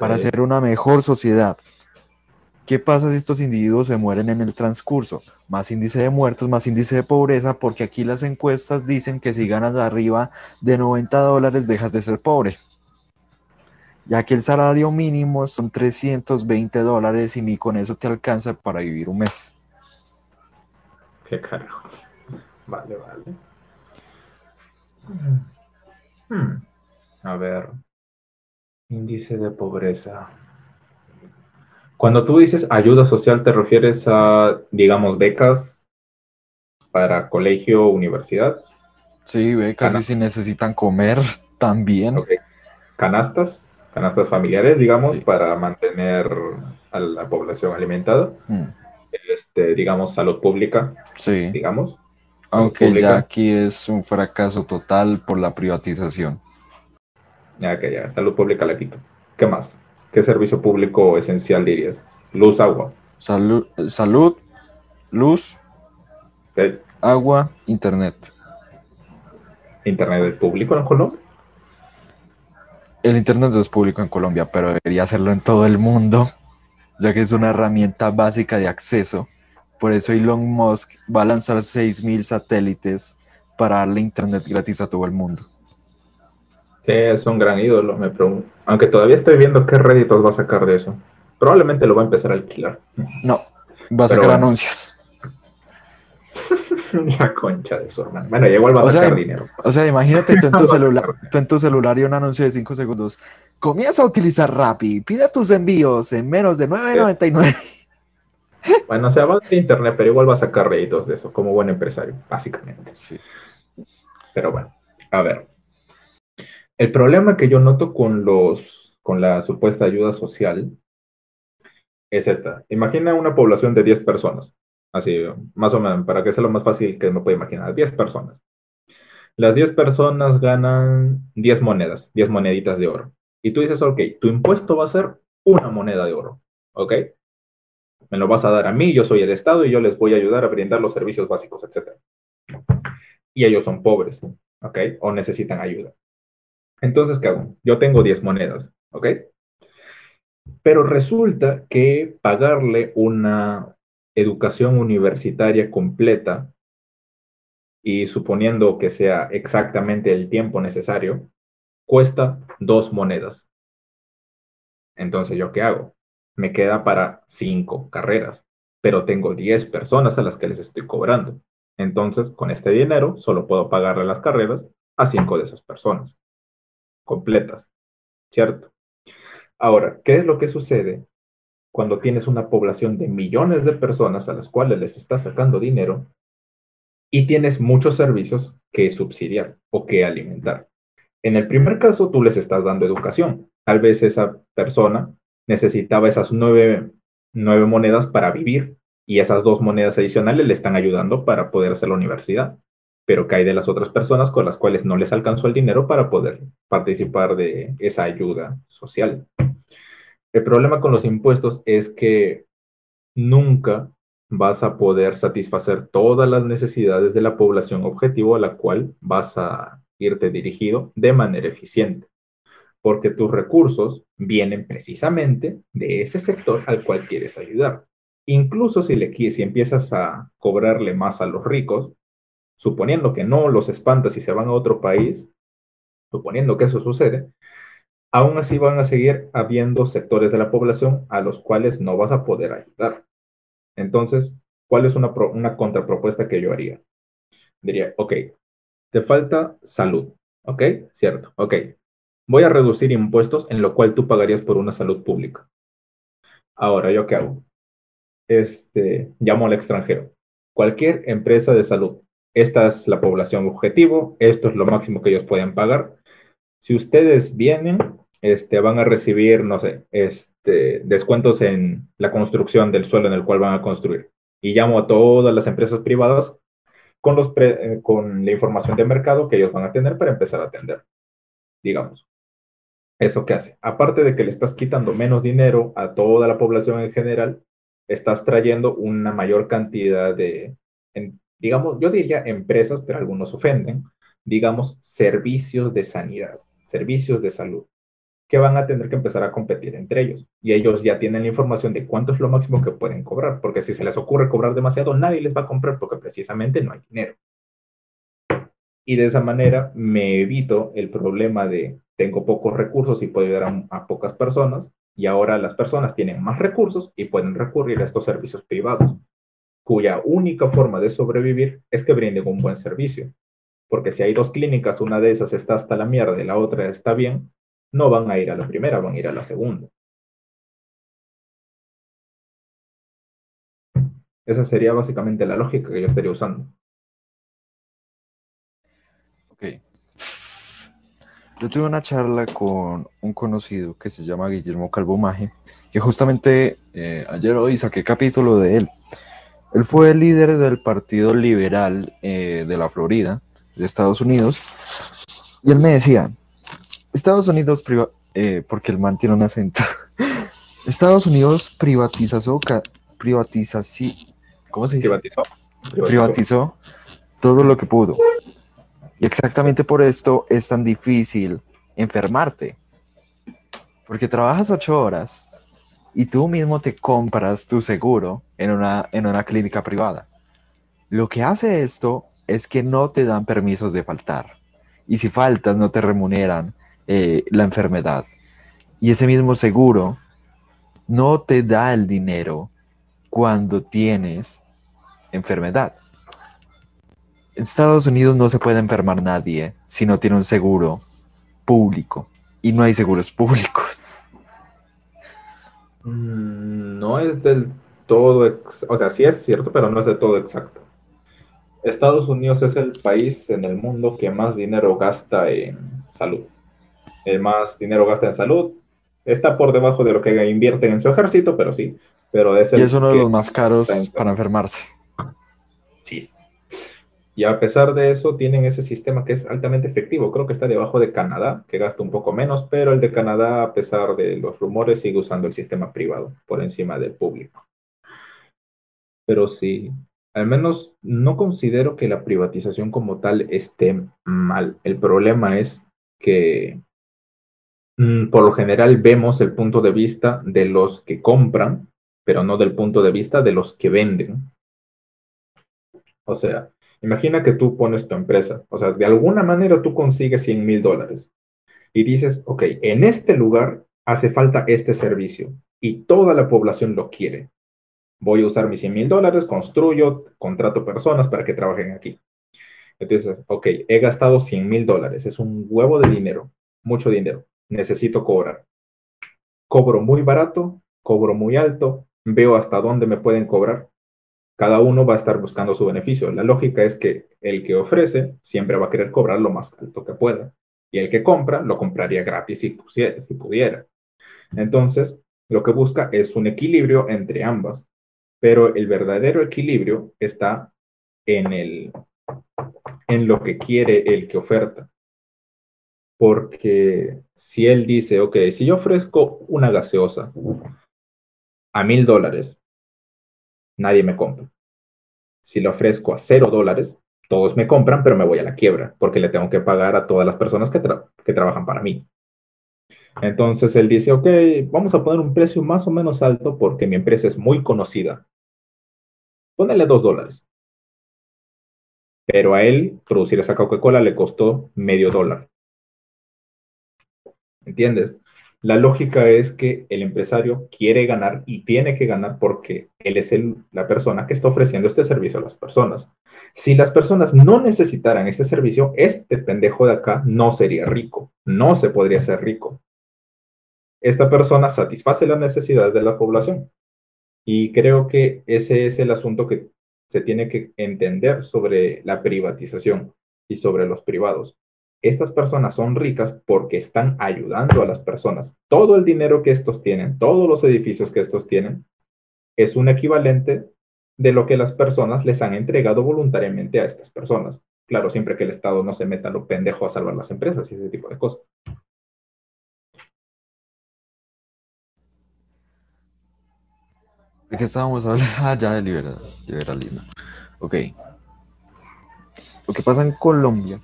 A: para hacer una mejor sociedad. ¿Qué pasa si estos individuos se mueren en el transcurso? Más índice de muertos, más índice de pobreza, porque aquí las encuestas dicen que si ganas arriba de 90 dólares dejas de ser pobre. Ya que el salario mínimo son 320 dólares y ni con eso te alcanza para vivir un mes.
B: ¿Qué carajos? Vale, vale. Hmm. A ver. Índice de pobreza. Cuando tú dices ayuda social, ¿te refieres a, digamos, becas para colegio o universidad?
A: Sí, casi
B: Ana.
A: si necesitan comer también.
B: Canastas, canastas familiares, digamos,
A: Sí.
B: para mantener a la población alimentada.
A: Mm,
B: Este, digamos, salud pública,
A: Sí,
B: digamos.
A: Aunque
B: pública.
A: ya aquí es un fracaso total por la privatización.
B: Ya que ya, salud pública la quito. ¿Qué más? ¿Qué servicio público esencial dirías? Luz, agua.
A: Salud, salud, luz,
B: ¿ok?
A: agua, internet.
B: Internet público en Colombia?
A: El Internet es público en Colombia, pero debería hacerlo en todo el mundo, ya que es una herramienta básica de acceso. Por eso Elon Musk va a lanzar 6.000 satélites para darle Internet gratis a todo el mundo.
B: Sí, es un gran ídolo, me pregunto. Aunque todavía estoy viendo qué réditos va a sacar de eso. Probablemente lo va a empezar a alquilar.
A: No, va a sacar anuncios.
B: La concha de su hermano. Bueno, igual va a sacar dinero.
A: O sea, imagínate tú en tu celular, tú en tu celular y un anuncio de 5 segundos. Comienza a utilizar Rappi, pide tus envíos en menos de 9.99.
B: Bueno, o sea, va a internet, pero igual va a sacar réditos de eso, como buen empresario, básicamente. Sí. Pero bueno, a ver. El problema que yo noto con los con la supuesta ayuda social es esta. Imagina una población de 10 personas. Así, más o menos, para que sea lo más fácil que me pueda imaginar. 10 personas. Las 10 personas ganan 10 monedas, 10 moneditas de oro. Y tú dices, ok, tu impuesto va a ser una moneda de oro. ¿Ok? Me lo vas a dar a mí, yo soy el Estado y yo les voy a ayudar a brindar los servicios básicos, etc. Y ellos son pobres, ¿ok? O necesitan ayuda. Entonces, ¿qué hago? Yo tengo 10 monedas, ¿ok? Pero resulta que pagarle una educación universitaria completa y suponiendo que sea exactamente el tiempo necesario, cuesta dos monedas. Entonces, ¿yo qué hago? Me queda para cinco carreras, pero tengo 10 personas a las que les estoy cobrando. Entonces, con este dinero, solo puedo pagarle las carreras a cinco de esas personas completas, ¿cierto? Ahora, ¿qué es lo que sucede cuando tienes una población de millones de personas a las cuales les estás sacando dinero y tienes muchos servicios que subsidiar o que alimentar? En el primer caso, tú les estás dando educación. Tal vez esa persona necesitaba esas nueve, nueve monedas para vivir y esas dos monedas adicionales le están ayudando para poder hacer la universidad pero cae de las otras personas con las cuales no les alcanzó el dinero para poder participar de esa ayuda social. El problema con los impuestos es que nunca vas a poder satisfacer todas las necesidades de la población objetivo a la cual vas a irte dirigido de manera eficiente, porque tus recursos vienen precisamente de ese sector al cual quieres ayudar. Incluso si, le, si empiezas a cobrarle más a los ricos, suponiendo que no los espantas y se van a otro país, suponiendo que eso sucede, aún así van a seguir habiendo sectores de la población a los cuales no vas a poder ayudar. Entonces, ¿cuál es una, contrapropuesta que yo haría? Diría, ok, te falta salud, ¿ok? Cierto, ok. Voy a reducir impuestos en lo cual tú pagarías por una salud pública. Ahora, ¿yo qué hago? Este, llamo al extranjero. Cualquier empresa de salud esta es la población objetivo, esto es lo máximo que ellos pueden pagar. Si ustedes vienen, este, van a recibir, no sé, este, descuentos en la construcción del suelo en el cual van a construir. Y llamo a todas las empresas privadas con, los eh, con la información de mercado que ellos van a tener para empezar a atender, digamos. ¿Eso qué hace? Aparte de que le estás quitando menos dinero a toda la población en general, estás trayendo una mayor cantidad de, digamos, yo diría empresas, pero algunos ofenden, digamos, servicios de sanidad, servicios de salud, que van a tener que empezar a competir entre ellos. Y ellos ya tienen la información de cuánto es lo máximo que pueden cobrar, porque si se les ocurre cobrar demasiado, nadie les va a comprar porque precisamente no hay dinero. Y de esa manera me evito el problema de tengo pocos recursos y puedo ayudar a, a pocas personas, y ahora las personas tienen más recursos y pueden recurrir a estos servicios privados cuya única forma de sobrevivir es que brinden un buen servicio. Porque si hay dos clínicas, una de esas está hasta la mierda y la otra está bien, no van a ir a la primera, van a ir a la segunda. Esa sería básicamente la lógica que yo estaría usando.
A: Ok. Yo tuve una charla con un conocido que se llama Guillermo Calvomaje, que justamente eh, ayer hoy saqué capítulo de él. Él fue el líder del Partido Liberal eh, de la Florida, de Estados Unidos, y él me decía, Estados Unidos, eh, porque el man tiene un acento, Estados Unidos privatizó, privatiza, sí, ¿cómo se dice?
B: Privatizó.
A: Privatizó todo lo que pudo. Y exactamente por esto es tan difícil enfermarte. Porque trabajas ocho horas y tú mismo te compras tu seguro en una, en una clínica privada. Lo que hace esto es que no te dan permisos de faltar. Y si faltas, no te remuneran eh, la enfermedad. Y ese mismo seguro no te da el dinero cuando tienes enfermedad. En Estados Unidos no se puede enfermar nadie si no tiene un seguro público. Y no hay seguros públicos.
B: Mm, no es del todo, o sea, sí es cierto, pero no es del todo exacto. Estados Unidos es el país en el mundo que más dinero gasta en salud. El más dinero gasta en salud está por debajo de lo que invierten en su ejército, pero sí. Pero es
A: y es uno de los más caros para enfermarse.
B: Sí. Y a pesar de eso, tienen ese sistema que es altamente efectivo. Creo que está debajo de Canadá, que gasta un poco menos, pero el de Canadá, a pesar de los rumores, sigue usando el sistema privado por encima del público. Pero sí, al menos no considero que la privatización como tal esté mal. El problema es que mm, por lo general vemos el punto de vista de los que compran, pero no del punto de vista de los que venden. O sea, imagina que tú pones tu empresa, o sea, de alguna manera tú consigues 100 mil dólares y dices, ok, en este lugar hace falta este servicio y toda la población lo quiere voy a usar mis 100 mil dólares, construyo, contrato personas para que trabajen aquí. Entonces, ok, he gastado 100 mil dólares, es un huevo de dinero, mucho dinero, necesito cobrar. Cobro muy barato, cobro muy alto, veo hasta dónde me pueden cobrar. Cada uno va a estar buscando su beneficio. La lógica es que el que ofrece siempre va a querer cobrar lo más alto que pueda. Y el que compra lo compraría gratis si, pusiera, si pudiera. Entonces, lo que busca es un equilibrio entre ambas pero el verdadero equilibrio está en, el, en lo que quiere el que oferta. Porque si él dice, ok, si yo ofrezco una gaseosa a mil dólares, nadie me compra. Si le ofrezco a cero dólares, todos me compran, pero me voy a la quiebra, porque le tengo que pagar a todas las personas que, que trabajan para mí. Entonces él dice, ok, vamos a poner un precio más o menos alto porque mi empresa es muy conocida. Pónele dos dólares. Pero a él producir esa Coca-Cola le costó medio dólar. ¿Entiendes? La lógica es que el empresario quiere ganar y tiene que ganar porque él es la persona que está ofreciendo este servicio a las personas. Si las personas no necesitaran este servicio, este pendejo de acá no sería rico, no se podría ser rico esta persona satisface las necesidades de la población. Y creo que ese es el asunto que se tiene que entender sobre la privatización y sobre los privados. Estas personas son ricas porque están ayudando a las personas. Todo el dinero que estos tienen, todos los edificios que estos tienen, es un equivalente de lo que las personas les han entregado voluntariamente a estas personas. Claro, siempre que el Estado no se meta lo pendejo a salvar las empresas y ese tipo de cosas.
A: ¿De qué estábamos hablando? Ah, ya de liberalismo. Ok. Lo que pasa en Colombia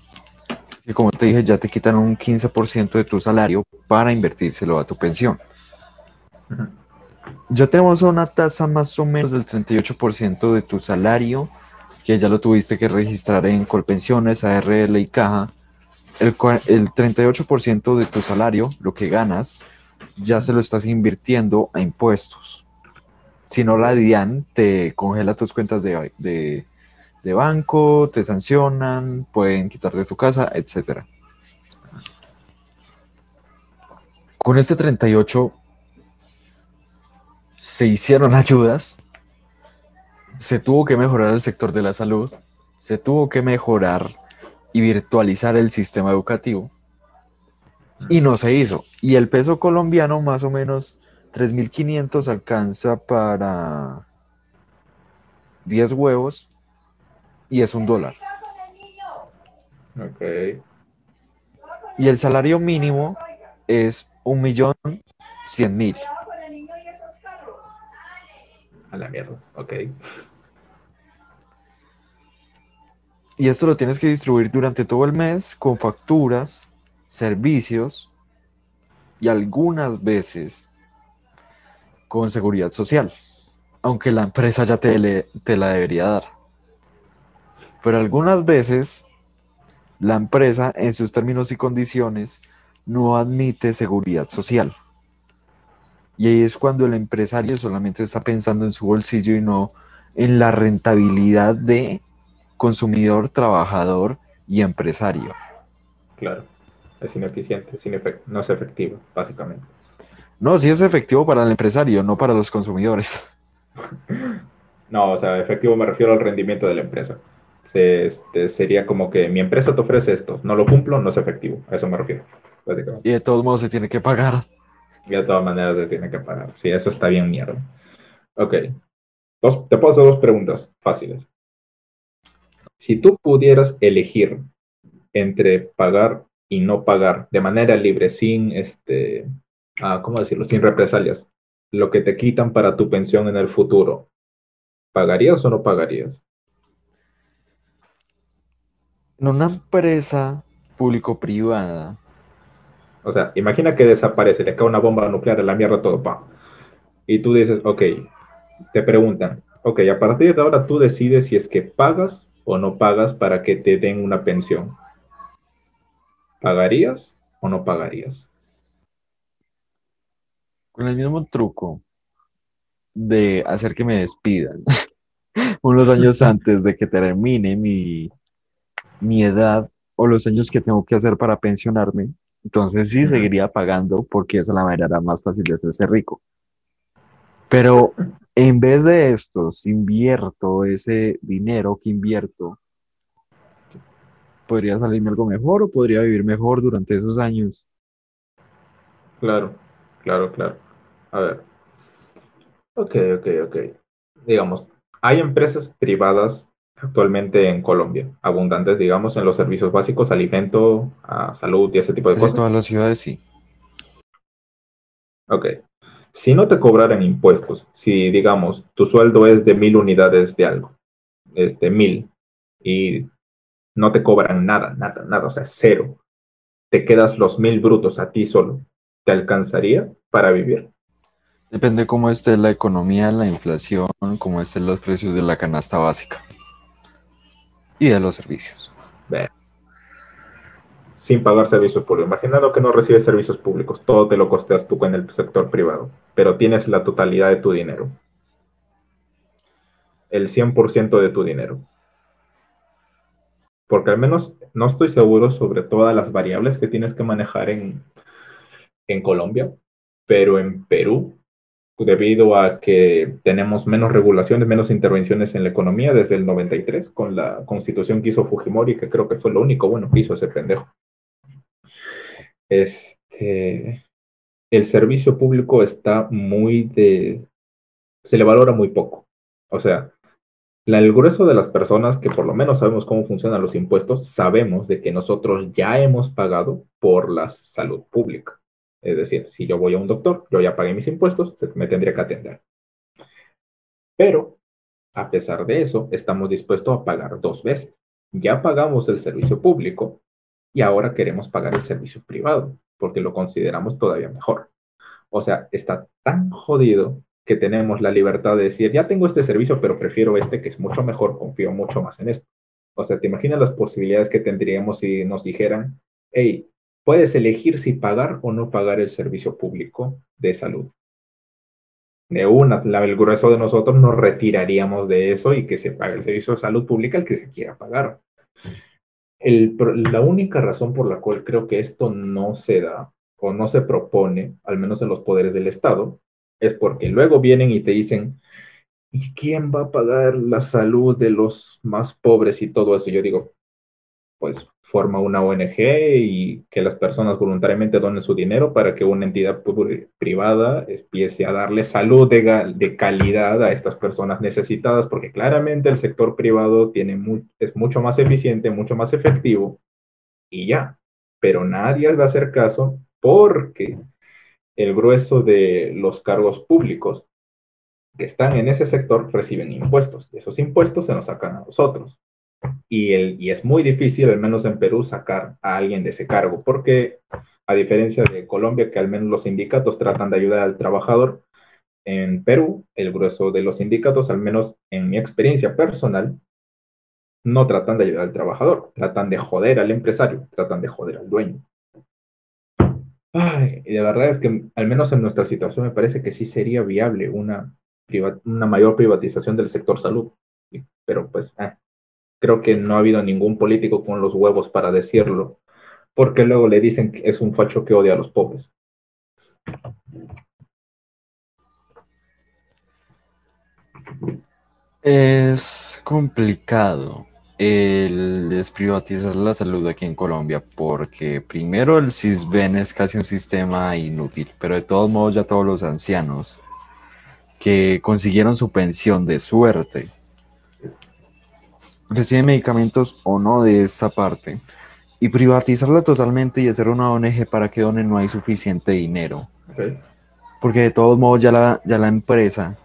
A: que, como te dije, ya te quitan un 15% de tu salario para invertírselo a tu pensión. Ya tenemos una tasa más o menos del 38% de tu salario, que ya lo tuviste que registrar en Colpensiones, ARL y Caja. El, el 38% de tu salario, lo que ganas, ya se lo estás invirtiendo a impuestos si no la DIAN te congela tus cuentas de, banco, te sancionan, pueden quitar de tu casa, etc. Con este 38 se hicieron ayudas, se tuvo que mejorar el sector de la salud, se tuvo que mejorar y virtualizar el sistema educativo y no se hizo. Y el peso colombiano más o menos 3.500 alcanza para 10 huevos y es un dólar.
B: Ok.
A: Y el salario mínimo es un millón cien mil.
B: A la mierda, ok.
A: Y esto lo tienes que distribuir durante todo el mes con facturas, servicios y algunas veces con seguridad social, aunque la empresa ya te, te la debería dar. Pero algunas veces la empresa en sus términos y condiciones no admite seguridad social. Y ahí es cuando el empresario solamente está pensando en su bolsillo y no en la rentabilidad de consumidor, trabajador y empresario.
B: Claro, es ineficiente, no es efectivo, básicamente.
A: No, sí es efectivo para el empresario, no para los consumidores.
B: no, o sea, efectivo me refiero al rendimiento de la empresa. Este, sería como que mi empresa te ofrece esto, no lo cumplo, no es efectivo. A eso me refiero, básicamente.
A: Y de todos modos se tiene que pagar.
B: Y de todas maneras se tiene que pagar. Sí, eso está bien mierda. Ok. Dos, te puedo hacer dos preguntas fáciles. Si tú pudieras elegir entre pagar y no pagar de manera libre, sin este, ah, ¿cómo decirlo? Sin represalias, lo que te quitan para tu pensión en el futuro, ¿pagarías o no pagarías?
A: En una empresa público-privada.
B: O sea, imagina que desaparece, le cae una bomba nuclear en la mierda todo, pa. Y tú dices, ok, te preguntan, ok, a partir de ahora tú decides si es que pagas o no pagas para que te den una pensión. ¿Pagarías o no pagarías?
A: Con el mismo truco de hacer que me despidan unos años antes de que termine mi, mi edad o los años que tengo que hacer para pensionarme, entonces sí seguiría pagando porque esa es la manera más fácil de hacerse rico. Pero en vez de esto, si invierto ese dinero que invierto, podría salirme algo mejor o podría vivir mejor durante esos años.
B: Claro, claro, claro. A ver. Ok, ok, ok. Digamos, hay empresas privadas actualmente en Colombia, abundantes, digamos, en los servicios básicos, alimento, salud y ese tipo de cosas. En
A: todas las ciudades sí.
B: Ok si no te cobraran impuestos, si digamos tu sueldo es de mil unidades de algo, este mil, y no te cobran nada, nada, nada, o sea, cero, te quedas los mil brutos a ti solo, ¿te alcanzaría para vivir?
A: Depende cómo esté la economía, la inflación, cómo estén los precios de la canasta básica y de los servicios
B: sin pagar servicios públicos. Imaginando que no recibes servicios públicos, todo te lo costeas tú en el sector privado, pero tienes la totalidad de tu dinero. El 100% de tu dinero. Porque al menos no estoy seguro sobre todas las variables que tienes que manejar en, en Colombia, pero en Perú, debido a que tenemos menos regulaciones, menos intervenciones en la economía desde el 93, con la constitución que hizo Fujimori, que creo que fue lo único bueno que hizo ese pendejo este, el servicio público está muy de, se le valora muy poco. O sea, el grueso de las personas que por lo menos sabemos cómo funcionan los impuestos, sabemos de que nosotros ya hemos pagado por la salud pública. Es decir, si yo voy a un doctor, yo ya pagué mis impuestos, me tendría que atender. Pero, a pesar de eso, estamos dispuestos a pagar dos veces. Ya pagamos el servicio público, y ahora queremos pagar el servicio privado porque lo consideramos todavía mejor. O sea, está tan jodido que tenemos la libertad de decir, ya tengo este servicio, pero prefiero este que es mucho mejor, confío mucho más en esto. O sea, ¿te imaginas las posibilidades que tendríamos si nos dijeran, hey, puedes elegir si pagar o no pagar el servicio público de salud? De una, el grueso de nosotros nos retiraríamos de eso y que se pague el servicio de salud pública el que se quiera pagar la única razón por la cual creo que esto no se da o no se propone, al menos en los poderes del Estado, es porque luego vienen y te dicen, ¿y quién va a pagar la salud de los más pobres y todo eso? Yo digo, pues forma una ONG y que las personas voluntariamente donen su dinero para que una entidad privada empiece a darle salud de, calidad a estas personas necesitadas, porque claramente el sector privado tiene es mucho más eficiente, mucho más efectivo y ya, pero nadie va a hacer caso porque el grueso de los cargos públicos que están en ese sector reciben impuestos. Esos impuestos se nos sacan a nosotros. Y, el, y es muy difícil, al menos en Perú, sacar a alguien de ese cargo, porque a diferencia de Colombia, que al menos los sindicatos tratan de ayudar al trabajador, en Perú, el grueso de los sindicatos, al menos en mi experiencia personal, no tratan de ayudar al trabajador, tratan de joder al empresario, tratan de joder al dueño. Ay, y la verdad es que, al menos en nuestra situación, me parece que sí sería viable una, una mayor privatización del sector salud. Pero pues, eh, creo que no ha habido ningún político con los huevos para decirlo, porque luego le dicen que es un facho que odia a los pobres.
A: Es complicado el desprivatizar la salud aquí en Colombia, porque primero el CISBEN es casi un sistema inútil, pero de todos modos ya todos los ancianos que consiguieron su pensión de suerte reciben medicamentos o no de esta parte y privatizarla totalmente y hacer una ONG para que donen no hay suficiente dinero. Porque de todos modos ya la, ya la empresa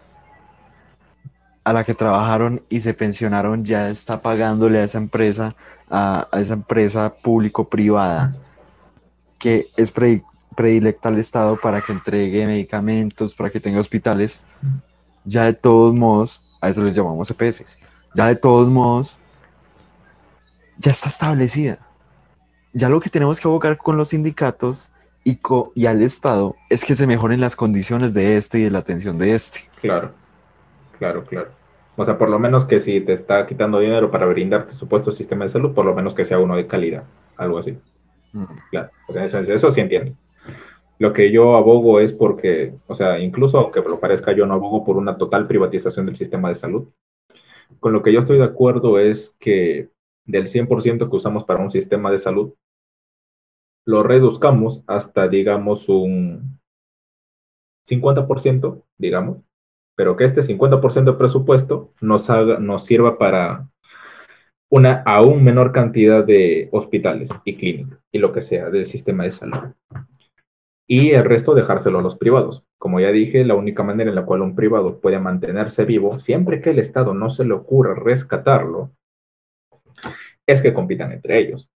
A: a la que trabajaron y se pensionaron ya está pagándole a esa empresa, a, esa empresa público-privada, que es predilecta al Estado para que entregue medicamentos, para que tenga hospitales, ya de todos modos, a eso les llamamos EPS, ya de todos modos, ya está establecida. Ya lo que tenemos que abocar con los sindicatos y, y al Estado es que se mejoren las condiciones de este y de la atención de este.
B: Claro. Claro, claro. O sea, por lo menos que si te está quitando dinero para brindarte supuesto sistema de salud, por lo menos que sea uno de calidad, algo así. Mm. Claro, o sea, eso, sí entiendo. Lo que yo abogo es porque, o sea, incluso aunque lo parezca, yo no abogo por una total privatización del sistema de salud. Con lo que yo estoy de acuerdo es que del 100% que usamos para un sistema de salud, lo reduzcamos hasta, digamos, un 50%, digamos, pero que este 50% de presupuesto nos, haga, nos sirva para una aún menor cantidad de hospitales y clínicas y lo que sea del sistema de salud. Y el resto dejárselo a los privados. Como ya dije, la única manera en la cual un privado puede mantenerse vivo, siempre que el Estado no se le ocurra rescatarlo, es que compitan entre ellos.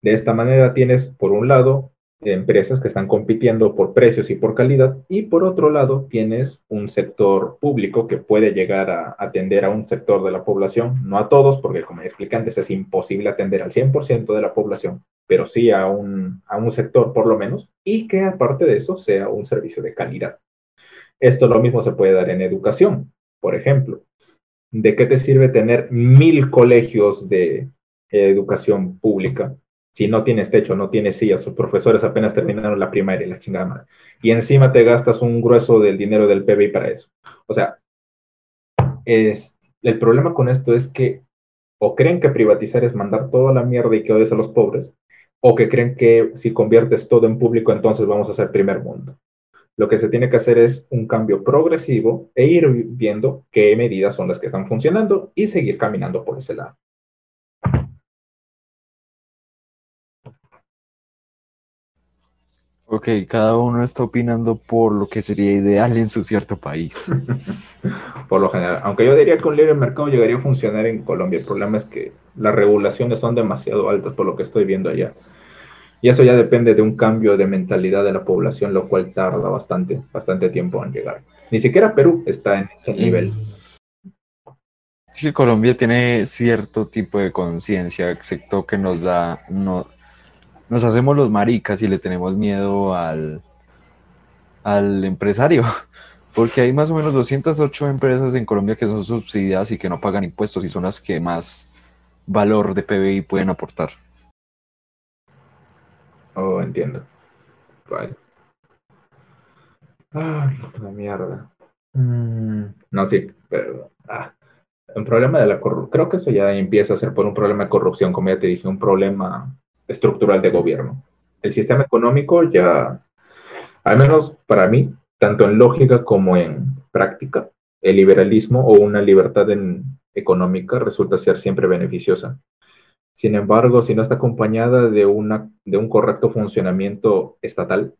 B: De esta manera tienes, por un lado, empresas que están compitiendo por precios y por calidad y por otro lado tienes un sector público que puede llegar a atender a un sector de la población, no a todos porque como expliqué antes es imposible atender al 100% de la población, pero sí a un, a un sector por lo menos y que aparte de eso sea un servicio de calidad. Esto lo mismo se puede dar en educación, por ejemplo. ¿De qué te sirve tener mil colegios de educación pública si no tienes techo, no tienes sillas, sus profesores apenas terminaron la primaria y la chingada Y encima te gastas un grueso del dinero del PBI para eso. O sea, es, el problema con esto es que o creen que privatizar es mandar toda la mierda y que odies a los pobres, o que creen que si conviertes todo en público, entonces vamos a ser primer mundo. Lo que se tiene que hacer es un cambio progresivo e ir viendo qué medidas son las que están funcionando y seguir caminando por ese lado.
A: Ok, cada uno está opinando por lo que sería ideal en su cierto país.
B: por lo general, aunque yo diría que un libre mercado llegaría a funcionar en Colombia, el problema es que las regulaciones son demasiado altas por lo que estoy viendo allá. Y eso ya depende de un cambio de mentalidad de la población, lo cual tarda bastante, bastante tiempo en llegar. Ni siquiera Perú está en ese nivel.
A: Sí, Colombia tiene cierto tipo de conciencia, excepto que nos da, no, nos hacemos los maricas y le tenemos miedo al, al empresario, porque hay más o menos 208 empresas en Colombia que son subsidiadas y que no pagan impuestos y son las que más valor de PBI pueden aportar.
B: Oh, entiendo. Vale. Ay, la mierda. Mm, no, sí, pero... Ah, un problema de la corrupción. Creo que eso ya empieza a ser por un problema de corrupción, como ya te dije, un problema estructural de gobierno. El sistema económico ya, al menos para mí, tanto en lógica como en práctica, el liberalismo o una libertad económica resulta ser siempre beneficiosa. Sin embargo, si no está acompañada de, una, de un correcto funcionamiento estatal,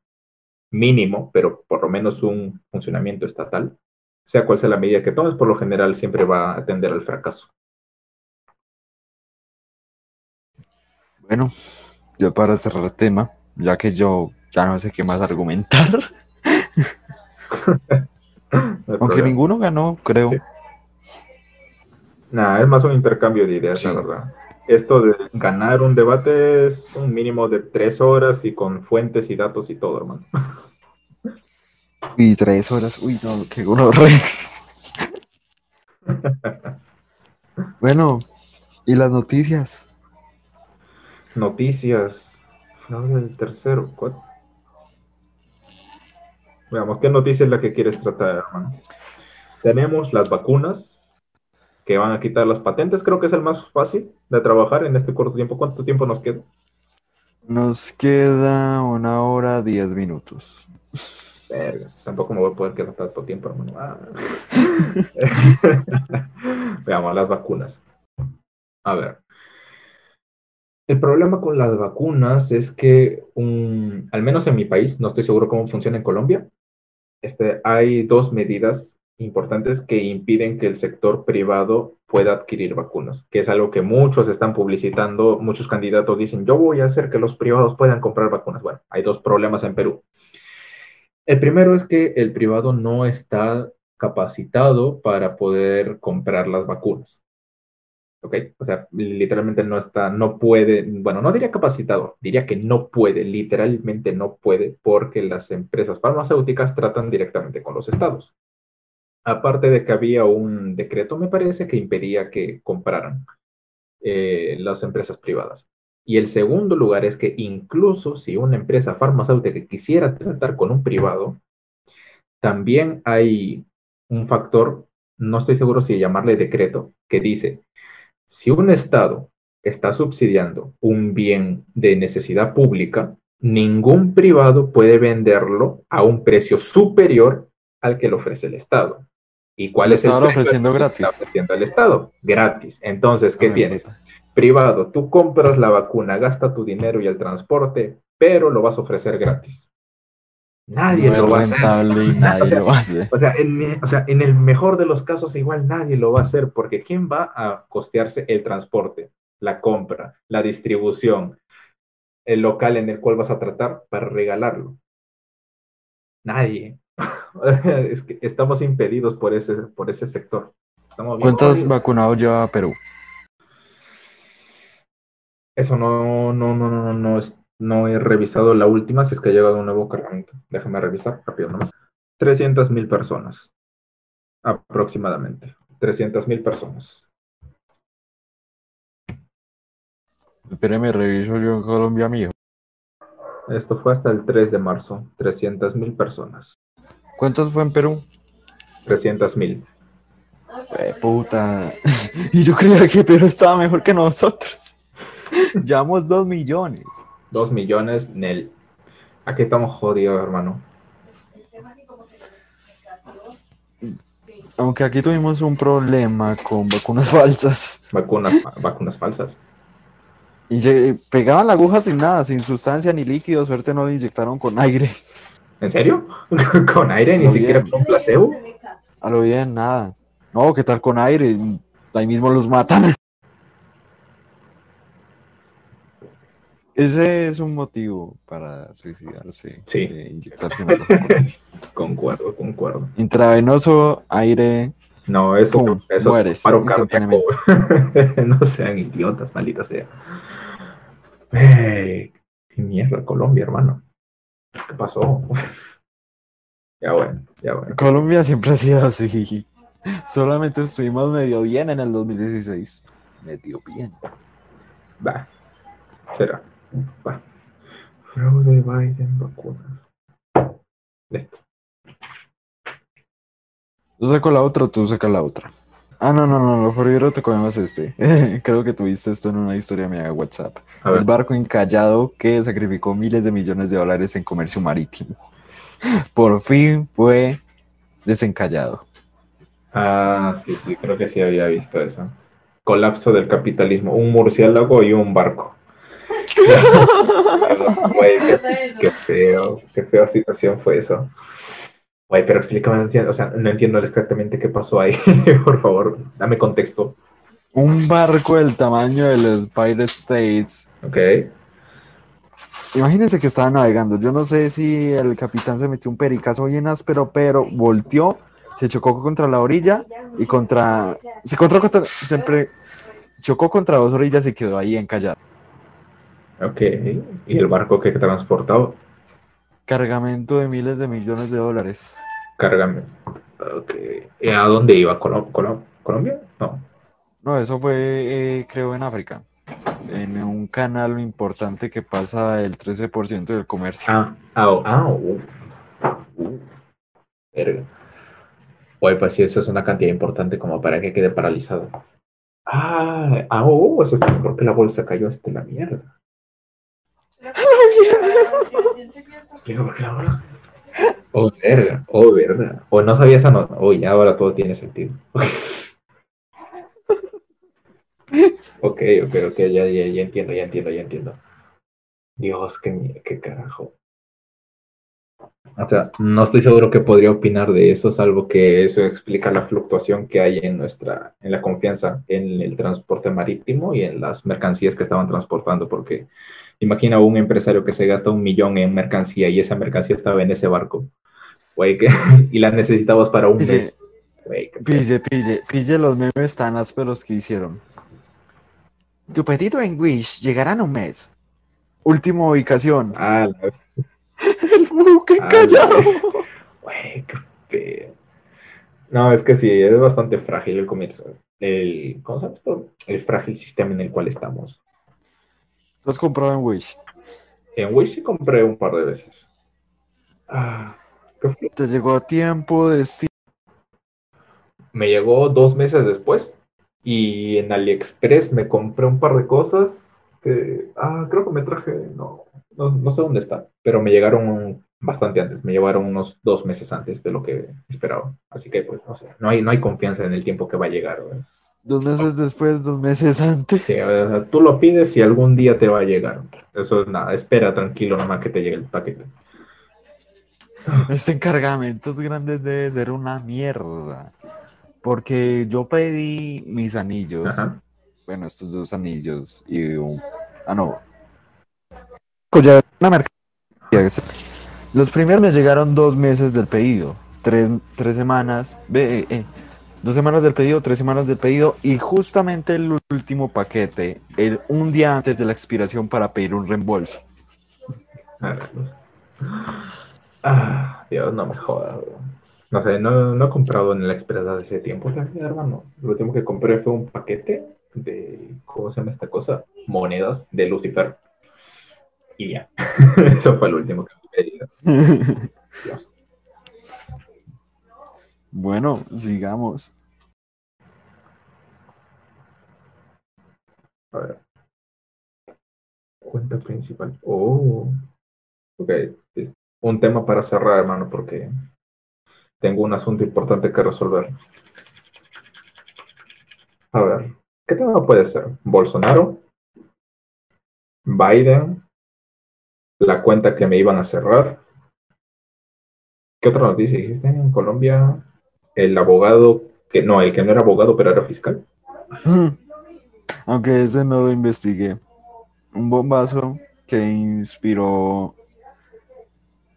B: mínimo, pero por lo menos un funcionamiento estatal, sea cual sea la medida que tomes, por lo general siempre va a tender al fracaso.
A: Bueno, yo para cerrar el tema, ya que yo ya no sé qué más argumentar. Aunque ninguno ganó, creo.
B: Nada, es más un intercambio de ideas, la verdad. Esto de ganar un debate es un mínimo de tres horas y con fuentes y datos y todo, hermano.
A: Y tres horas, uy, no, qué uno bueno, ¿y las noticias?
B: Noticias. Fraude del tercero. Veamos, ¿qué noticia es la que quieres tratar, hermano? Tenemos las vacunas que van a quitar las patentes. Creo que es el más fácil de trabajar en este corto tiempo. ¿Cuánto tiempo nos queda?
A: Nos queda una hora, diez minutos.
B: Verga, tampoco me voy a poder quedar tanto tiempo, hermano. Ah. Veamos, las vacunas. A ver. El problema con las vacunas es que, al menos en mi país, no estoy seguro cómo funciona en Colombia, este, hay dos medidas importantes que impiden que el sector privado pueda adquirir vacunas, que es algo que muchos están publicitando, muchos candidatos dicen, yo voy a hacer que los privados puedan comprar vacunas. Bueno, hay dos problemas en Perú. El primero es que el privado no está capacitado para poder comprar las vacunas. ¿Ok? O sea, literalmente no está, no puede, bueno, no diría capacitado, diría que no puede, literalmente no puede, porque las empresas farmacéuticas tratan directamente con los estados. Aparte de que había un decreto, me parece, que impedía que compraran eh, las empresas privadas. Y el segundo lugar es que incluso si una empresa farmacéutica quisiera tratar con un privado, también hay un factor, no estoy seguro si llamarle decreto, que dice, si un Estado está subsidiando un bien de necesidad pública, ningún privado puede venderlo a un precio superior al que le ofrece el Estado. ¿Y cuál es el
A: precio ofreciendo gratis.
B: está ofreciendo el Estado? Gratis. Entonces, ¿qué tienes? Privado, tú compras la vacuna, gasta tu dinero y el transporte, pero lo vas a ofrecer gratis. Nadie lo va a hacer.
A: Nadie lo va a hacer.
B: O sea, en, o sea, en el mejor de los casos, igual nadie lo va a hacer, porque ¿quién va a costearse el transporte, la compra, la distribución, el local en el cual vas a tratar para regalarlo? Nadie. es que estamos impedidos por ese, por ese sector.
A: ¿Cuántos vacunados lleva Perú?
B: Eso no, no, no, no, no, no he revisado la última, si es que ha llegado un nuevo cargamento. Déjame revisar rápido nomás. 300 mil personas, aproximadamente. 300 mil personas.
A: Espéreme, reviso yo en Colombia, mío.
B: Esto fue hasta el 3 de marzo. 300 mil personas.
A: ¿Cuántos fue en Perú?
B: 300 mil.
A: Eh, puta. y yo creía que Perú estaba mejor que nosotros. Llevamos dos millones.
B: Dos millones, Nel. Aquí estamos jodidos, hermano.
A: Aunque aquí tuvimos un problema con vacunas falsas.
B: Vacunas, vacunas falsas.
A: Y pegaban la aguja sin nada, sin sustancia ni líquido. Suerte no le inyectaron con aire.
B: ¿En serio? ¿Con aire? ¿Ni siquiera con placebo?
A: A lo bien, nada. No, ¿qué tal con aire? Ahí mismo los matan. Ese es un motivo para suicidarse.
B: Sí.
A: inyectarse
B: concuerdo, concuerdo.
A: Intravenoso, aire.
B: No, eso, eso mueres, paro cardíaco. no sean idiotas, maldita sea. qué mierda, Colombia, hermano. ¿Qué pasó? ya bueno, ya bueno.
A: Colombia siempre ha sido así. Solamente estuvimos medio bien en el 2016. Medio bien.
B: Va. Será. Va. Fraude Biden vacunas. Listo.
A: Yo saco la otra, tú sacas la otra. Ah, no, no, no, lo primero te comemos este. Creo que tuviste esto en una historia mía de WhatsApp. El barco encallado que sacrificó miles de millones de dólares en comercio marítimo. Por fin fue desencallado.
B: Ah, sí, sí, creo que sí había visto eso. Colapso del capitalismo. Un murciélago y un barco. Qué, feo, qué fea situación fue eso. Oye, pero explícame, no entiendo, o sea, no entiendo exactamente qué pasó ahí. Por favor, dame contexto.
A: Un barco del tamaño de los Empire States.
B: Ok.
A: Imagínense que estaba navegando. Yo no sé si el capitán se metió un pericazo bien áspero, pero volteó, se chocó contra la orilla y contra. Se encontró contra. Siempre chocó contra dos orillas y quedó ahí encallado.
B: Ok. ¿Y el barco que transportaba?
A: Cargamento de miles de millones de dólares.
B: Cargamento. Ok. ¿Y a dónde iba? ¿Colom- Colom- ¿Colombia? No.
A: No, eso fue, eh, creo, en África. En un canal importante que pasa el 13% del comercio.
B: Ah, ah, oh, ah, uh, uh, verga. Oye, pues sí, eso es una cantidad importante como para que quede paralizado. Ah, ah, oh, eso es porque la bolsa cayó hasta la mierda. Oh, verga, oh, verga. O no sabía esa nota. Oh, ya ahora todo tiene sentido. Ok, ok, ok, ya, ya, ya entiendo, ya entiendo, ya entiendo. Dios, qué, qué carajo. O sea, no estoy seguro que podría opinar de eso, salvo que eso explica la fluctuación que hay en nuestra, en la confianza en el transporte marítimo y en las mercancías que estaban transportando, porque imagina un empresario que se gasta un millón en mercancía y esa mercancía estaba en ese barco, güey, que- y la necesitabas para un mes.
A: Pille, pille, pille los memes tan ásperos que hicieron. Tu pedido en Wish llegará en un mes. Última ubicación.
B: Ah, la-
A: El buque
B: Ah,
A: encallado.
B: Güey, qué pedo. No, es que sí, es bastante frágil el comercio. El, ¿cómo se llama esto? El frágil sistema en el cual estamos.
A: Lo has comprado en Wish.
B: En Wish sí compré un par de veces. Ah, ¿qué fue?
A: Te llegó a tiempo, destino.
B: Me llegó dos meses después y en AliExpress me compré un par de cosas que, ah, creo que me traje, no, no, no sé dónde está, pero me llegaron bastante antes, me llevaron unos dos meses antes de lo que esperaba. Así que, pues, no sé, no hay, no hay confianza en el tiempo que va a llegar. güey.
A: Dos meses después, dos meses antes.
B: Sí, o sea, tú lo pides y algún día te va a llegar. Eso es nada, espera tranquilo nomás que te llegue el paquete.
A: Este encargamentos grandes debe ser una mierda. Porque yo pedí mis anillos.
B: Ajá.
A: Bueno, estos dos anillos y un... Ah, no. Collar, una mercancía. Los primeros me llegaron dos meses del pedido. Tres, tres semanas. Ve, eh, eh, Dos semanas del pedido, tres semanas del pedido. Y justamente el último paquete, el, un día antes de la expiración para pedir un reembolso.
B: Ah, Dios, no me jodas. No sé, no, no he comprado en el Express desde hace tiempo, también, hermano. Lo último que compré fue un paquete de, ¿cómo se llama esta cosa? Monedas de Lucifer. Y ya. Eso fue lo último que he pedido. Dios.
A: Bueno, sigamos.
B: A ver. Cuenta principal. Oh. Ok. un tema para cerrar, hermano, porque tengo un asunto importante que resolver. A ver, ¿qué tema puede ser? ¿Bolsonaro? ¿Biden? ¿La cuenta que me iban a cerrar? ¿Qué otra noticia dijiste en Colombia? El abogado que no, el que no era abogado, pero era fiscal.
A: Aunque ese no lo investigué. Un bombazo que inspiró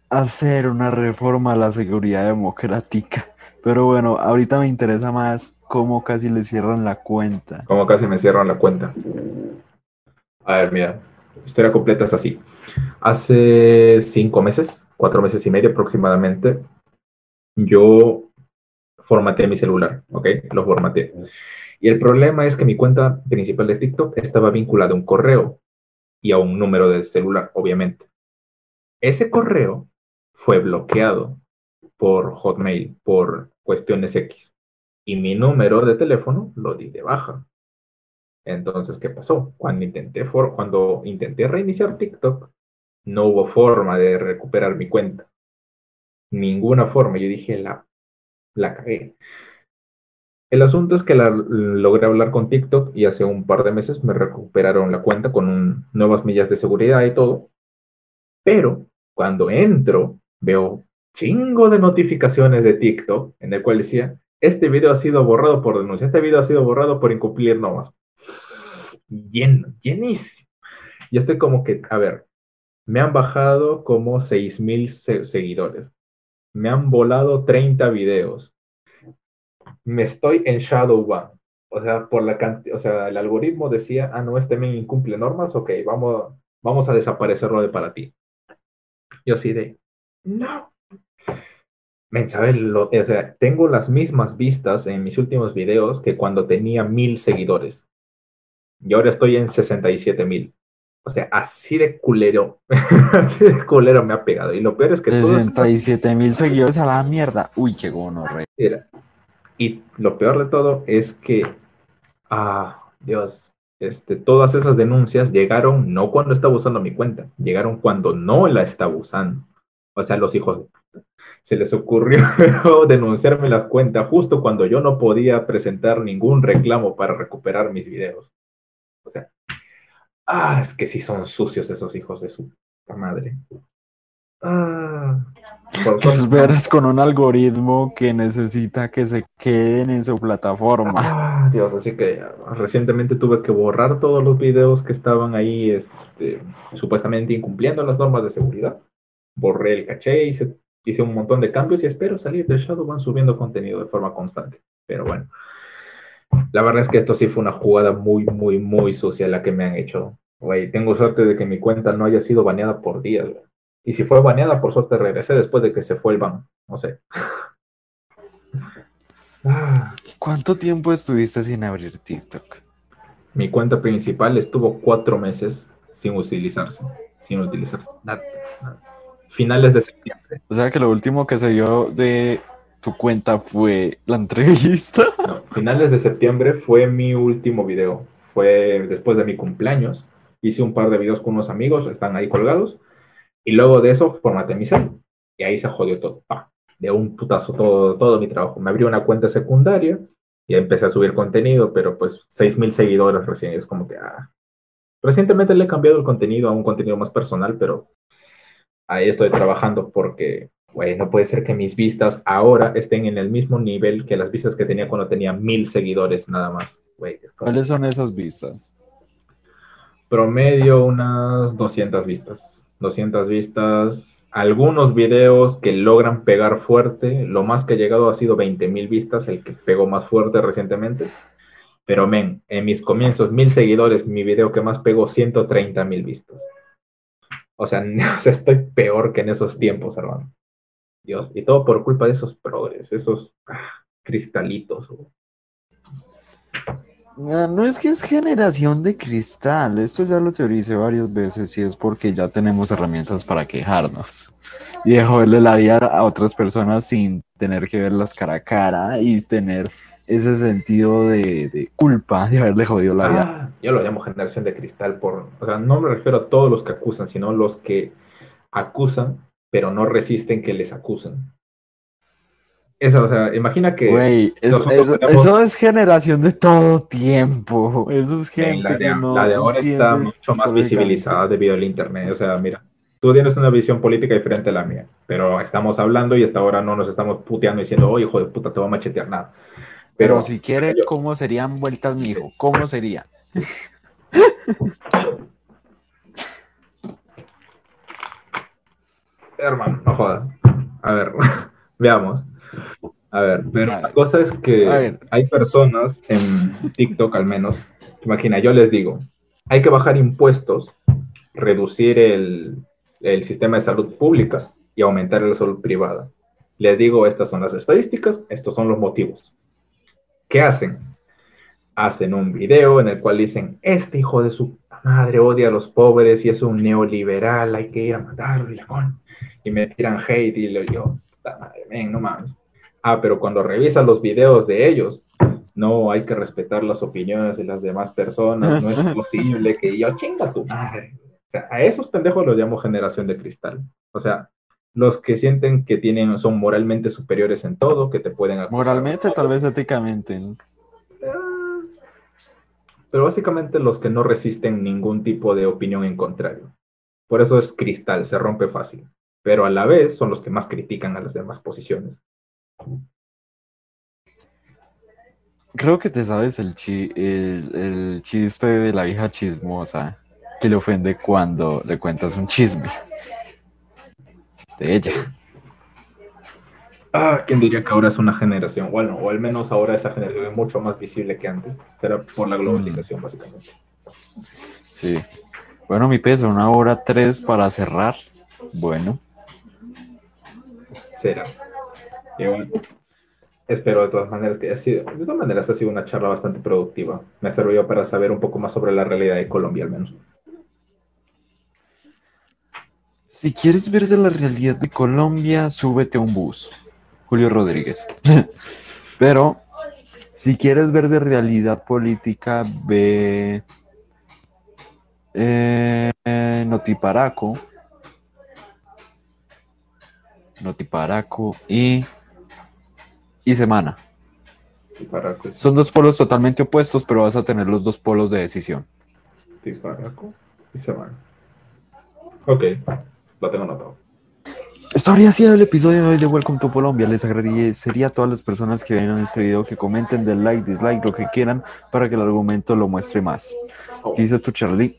A: a hacer una reforma a la seguridad democrática. Pero bueno, ahorita me interesa más cómo casi le cierran la cuenta.
B: Como casi me cierran la cuenta. A ver, mira, historia completa es así. Hace cinco meses, cuatro meses y medio aproximadamente, yo formateé mi celular, ¿ok? Lo formateé. Y el problema es que mi cuenta principal de TikTok estaba vinculada a un correo y a un número de celular, obviamente. Ese correo fue bloqueado por Hotmail, por cuestiones X. Y mi número de teléfono lo di de baja. Entonces, ¿qué pasó? Cuando intenté, for- cuando intenté reiniciar TikTok, no hubo forma de recuperar mi cuenta. Ninguna forma. Yo dije, la, la cagué. El asunto es que la, logré hablar con TikTok y hace un par de meses me recuperaron la cuenta con nuevas millas de seguridad y todo. Pero cuando entro, veo chingo de notificaciones de TikTok en el cual decía, este video ha sido borrado por denuncia, este video ha sido borrado por incumplir normas. Lleno, llenísimo. Y estoy como que, a ver, me han bajado como 6.000 seguidores. Me han volado 30 videos. Me estoy en Shadow One. O sea, por la o sea, el algoritmo decía, ah, no, este men incumple normas, ok, vamos, vamos a desaparecerlo de para ti. Yo así de, no. Men, ¿sabes? o sea, tengo las mismas vistas en mis últimos videos que cuando tenía mil seguidores. Y ahora estoy en 67 mil. O sea, así de culero, así de culero me ha pegado. Y lo peor es que...
A: 67 mil seguidores a la mierda. Uy, qué gono, rey.
B: Y lo peor de todo es que, ah, Dios, este, todas esas denuncias llegaron no cuando estaba usando mi cuenta, llegaron cuando no la estaba usando. O sea, los hijos se les ocurrió denunciarme la cuenta justo cuando yo no podía presentar ningún reclamo para recuperar mis videos. O sea, Ah, es que sí son sucios esos hijos de su madre.
A: Ah. Pues verás con un algoritmo que necesita que se queden en su plataforma.
B: Ah, Dios, así que recientemente tuve que borrar todos los videos que estaban ahí este, supuestamente incumpliendo las normas de seguridad. Borré el caché, hice, hice un montón de cambios y espero salir del Shadow van subiendo contenido de forma constante. Pero bueno, la verdad es que esto sí fue una jugada muy, muy, muy sucia la que me han hecho. Güey, tengo suerte de que mi cuenta no haya sido baneada por días. Y si fue baneada, por suerte regresé después de que se fue el ban. No sé.
A: ¿Cuánto tiempo estuviste sin abrir TikTok?
B: Mi cuenta principal estuvo cuatro meses sin utilizarse. Sin utilizarse. Finales de septiembre.
A: O sea que lo último que se dio de tu cuenta fue la entrevista.
B: No, finales de septiembre fue mi último video. Fue después de mi cumpleaños. Hice un par de videos con unos amigos, están ahí colgados. Y luego de eso formateé mi cel. Y ahí se jodió todo. de un putazo todo, todo mi trabajo. Me abrí una cuenta secundaria y empecé a subir contenido, pero pues 6.000 seguidores recién. Es como que... Ah. Recientemente le he cambiado el contenido a un contenido más personal, pero ahí estoy trabajando porque güey, no puede ser que mis vistas ahora estén en el mismo nivel que las vistas que tenía cuando tenía mil seguidores nada más.
A: ¿Cuáles son esas vistas?
B: Promedio unas 200 vistas. 200 vistas. Algunos videos que logran pegar fuerte. Lo más que he llegado ha sido 20 mil vistas, el que pegó más fuerte recientemente. Pero, men, en mis comienzos, mil seguidores, mi video que más pegó 130 mil vistas. O sea, estoy peor que en esos tiempos, hermano. Dios, y todo por culpa de esos progres, esos ah, cristalitos.
A: No es que es generación de cristal, esto ya lo teoricé varias veces y es porque ya tenemos herramientas para quejarnos y de joderle la vida a otras personas sin tener que verlas cara a cara y tener ese sentido de, culpa de haberle jodido la vida. Ah,
B: yo lo llamo generación de cristal por, o sea, no me refiero a todos los que acusan, sino los que acusan pero no resisten que les acusan. Eso, o sea, imagina que.
A: Güey, eso, es generación de todo tiempo. Eso es gente.
B: La de, la de ahora está mucho más visibilizada debido al Internet. O sea, mira, tú tienes una visión política diferente a la mía, pero estamos hablando y hasta ahora no nos estamos puteando diciendo, oye, hijo de puta, te voy a machetear nada.
A: Pero, si quiere, ¿cómo serían vueltas, mijo? ¿Cómo sería?
B: hermano, no jodas. A ver, veamos. A ver, pero la cosa es que hay personas en TikTok al menos, imagina, yo les digo, hay que bajar impuestos, reducir el, el sistema de salud pública y aumentar la salud privada. Les digo, estas son las estadísticas, estos son los motivos. ¿Qué hacen? Hacen un video en el cual dicen, este hijo de su madre odia a los pobres y es un neoliberal, hay que ir a matarlo y la con y me tiran hate y le digo, madre, no mames. Ah, pero cuando revisas los videos de ellos, no, hay que respetar las opiniones de las demás personas, no es posible que yo chinga tu madre. O sea, a esos pendejos los llamo generación de cristal. O sea, los que sienten que tienen, son moralmente superiores en todo, que te pueden
A: acusar. Moralmente, tal vez éticamente.
B: Ah, pero básicamente los que no resisten ningún tipo de opinión en contrario. Por eso es cristal, se rompe fácil pero a la vez son los que más critican a las demás posiciones.
A: Creo que te sabes el, chi- el, el chiste de la hija chismosa que le ofende cuando le cuentas un chisme de ella.
B: Ah, ¿quién diría que ahora es una generación? Bueno, o al menos ahora esa generación es mucho más visible que antes. Será por la globalización, básicamente.
A: Sí. Bueno, mi peso, una hora tres para cerrar. Bueno,
B: Será. Y bueno, espero de todas maneras que ha sido, de todas maneras ha sido una charla bastante productiva. Me ha servido para saber un poco más sobre la realidad de Colombia, al menos.
A: si quieres ver de la realidad de Colombia, súbete a un bus. Julio Rodríguez. Pero si quieres ver de realidad política, ve eh, Notiparaco. Notiparaco y, y Semana. Son dos polos totalmente opuestos, pero vas a tener los dos polos de decisión.
B: Tiparaco y Semana. Ok, lo tengo anotado.
A: Esto habría sido el episodio de hoy de Welcome to Colombia. Les agradecería a todas las personas que ven este video que comenten, den like, dislike, lo que quieran para que el argumento lo muestre más. ¿Qué dices tú, Charlie?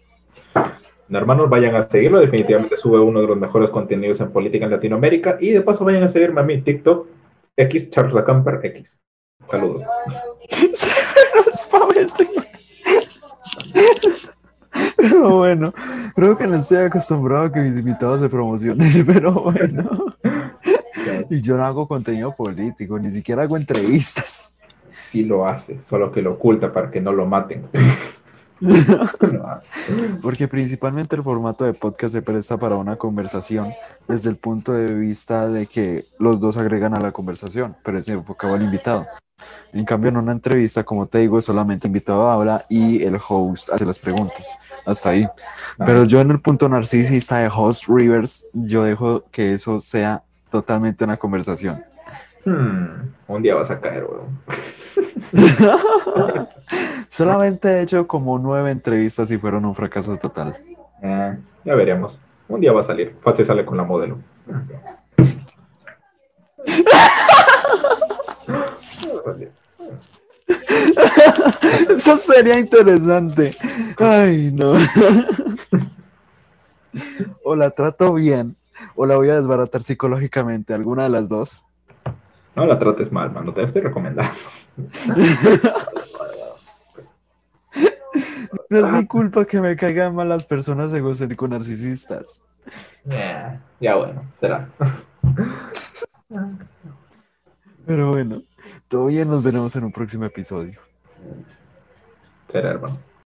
B: Hermanos, vayan a seguirlo. Definitivamente sube uno de los mejores contenidos en política en Latinoamérica. Y de paso, vayan a seguirme a mi TikTok, X Charles Acamper X. Saludos.
A: Pero bueno, creo que no estoy acostumbrado a que mis invitados se promocionen, pero bueno. Y yo no hago contenido político, ni siquiera hago entrevistas.
B: Sí lo hace, solo que lo oculta para que no lo maten.
A: Porque principalmente el formato de podcast se presta para una conversación desde el punto de vista de que los dos agregan a la conversación, pero es enfocado al invitado. En cambio, en una entrevista, como te digo, solamente el invitado habla y el host hace las preguntas. Hasta ahí. Pero yo en el punto narcisista de Host Rivers, yo dejo que eso sea totalmente una conversación.
B: Hmm, un día vas a caer, weón.
A: Solamente he hecho como nueve entrevistas y fueron un fracaso total.
B: Eh, ya veremos. Un día va a salir. Fácil sale con la modelo.
A: Eso sería interesante. Ay, no. O la trato bien, o la voy a desbaratar psicológicamente, alguna de las dos.
B: No la trates mal, mano. Te la estoy recomendando.
A: No es mi culpa que me caigan mal las personas egocéntricos narcisistas.
B: Eh, ya bueno, será.
A: Pero bueno, todo bien, nos veremos en un próximo episodio.
B: Será, hermano.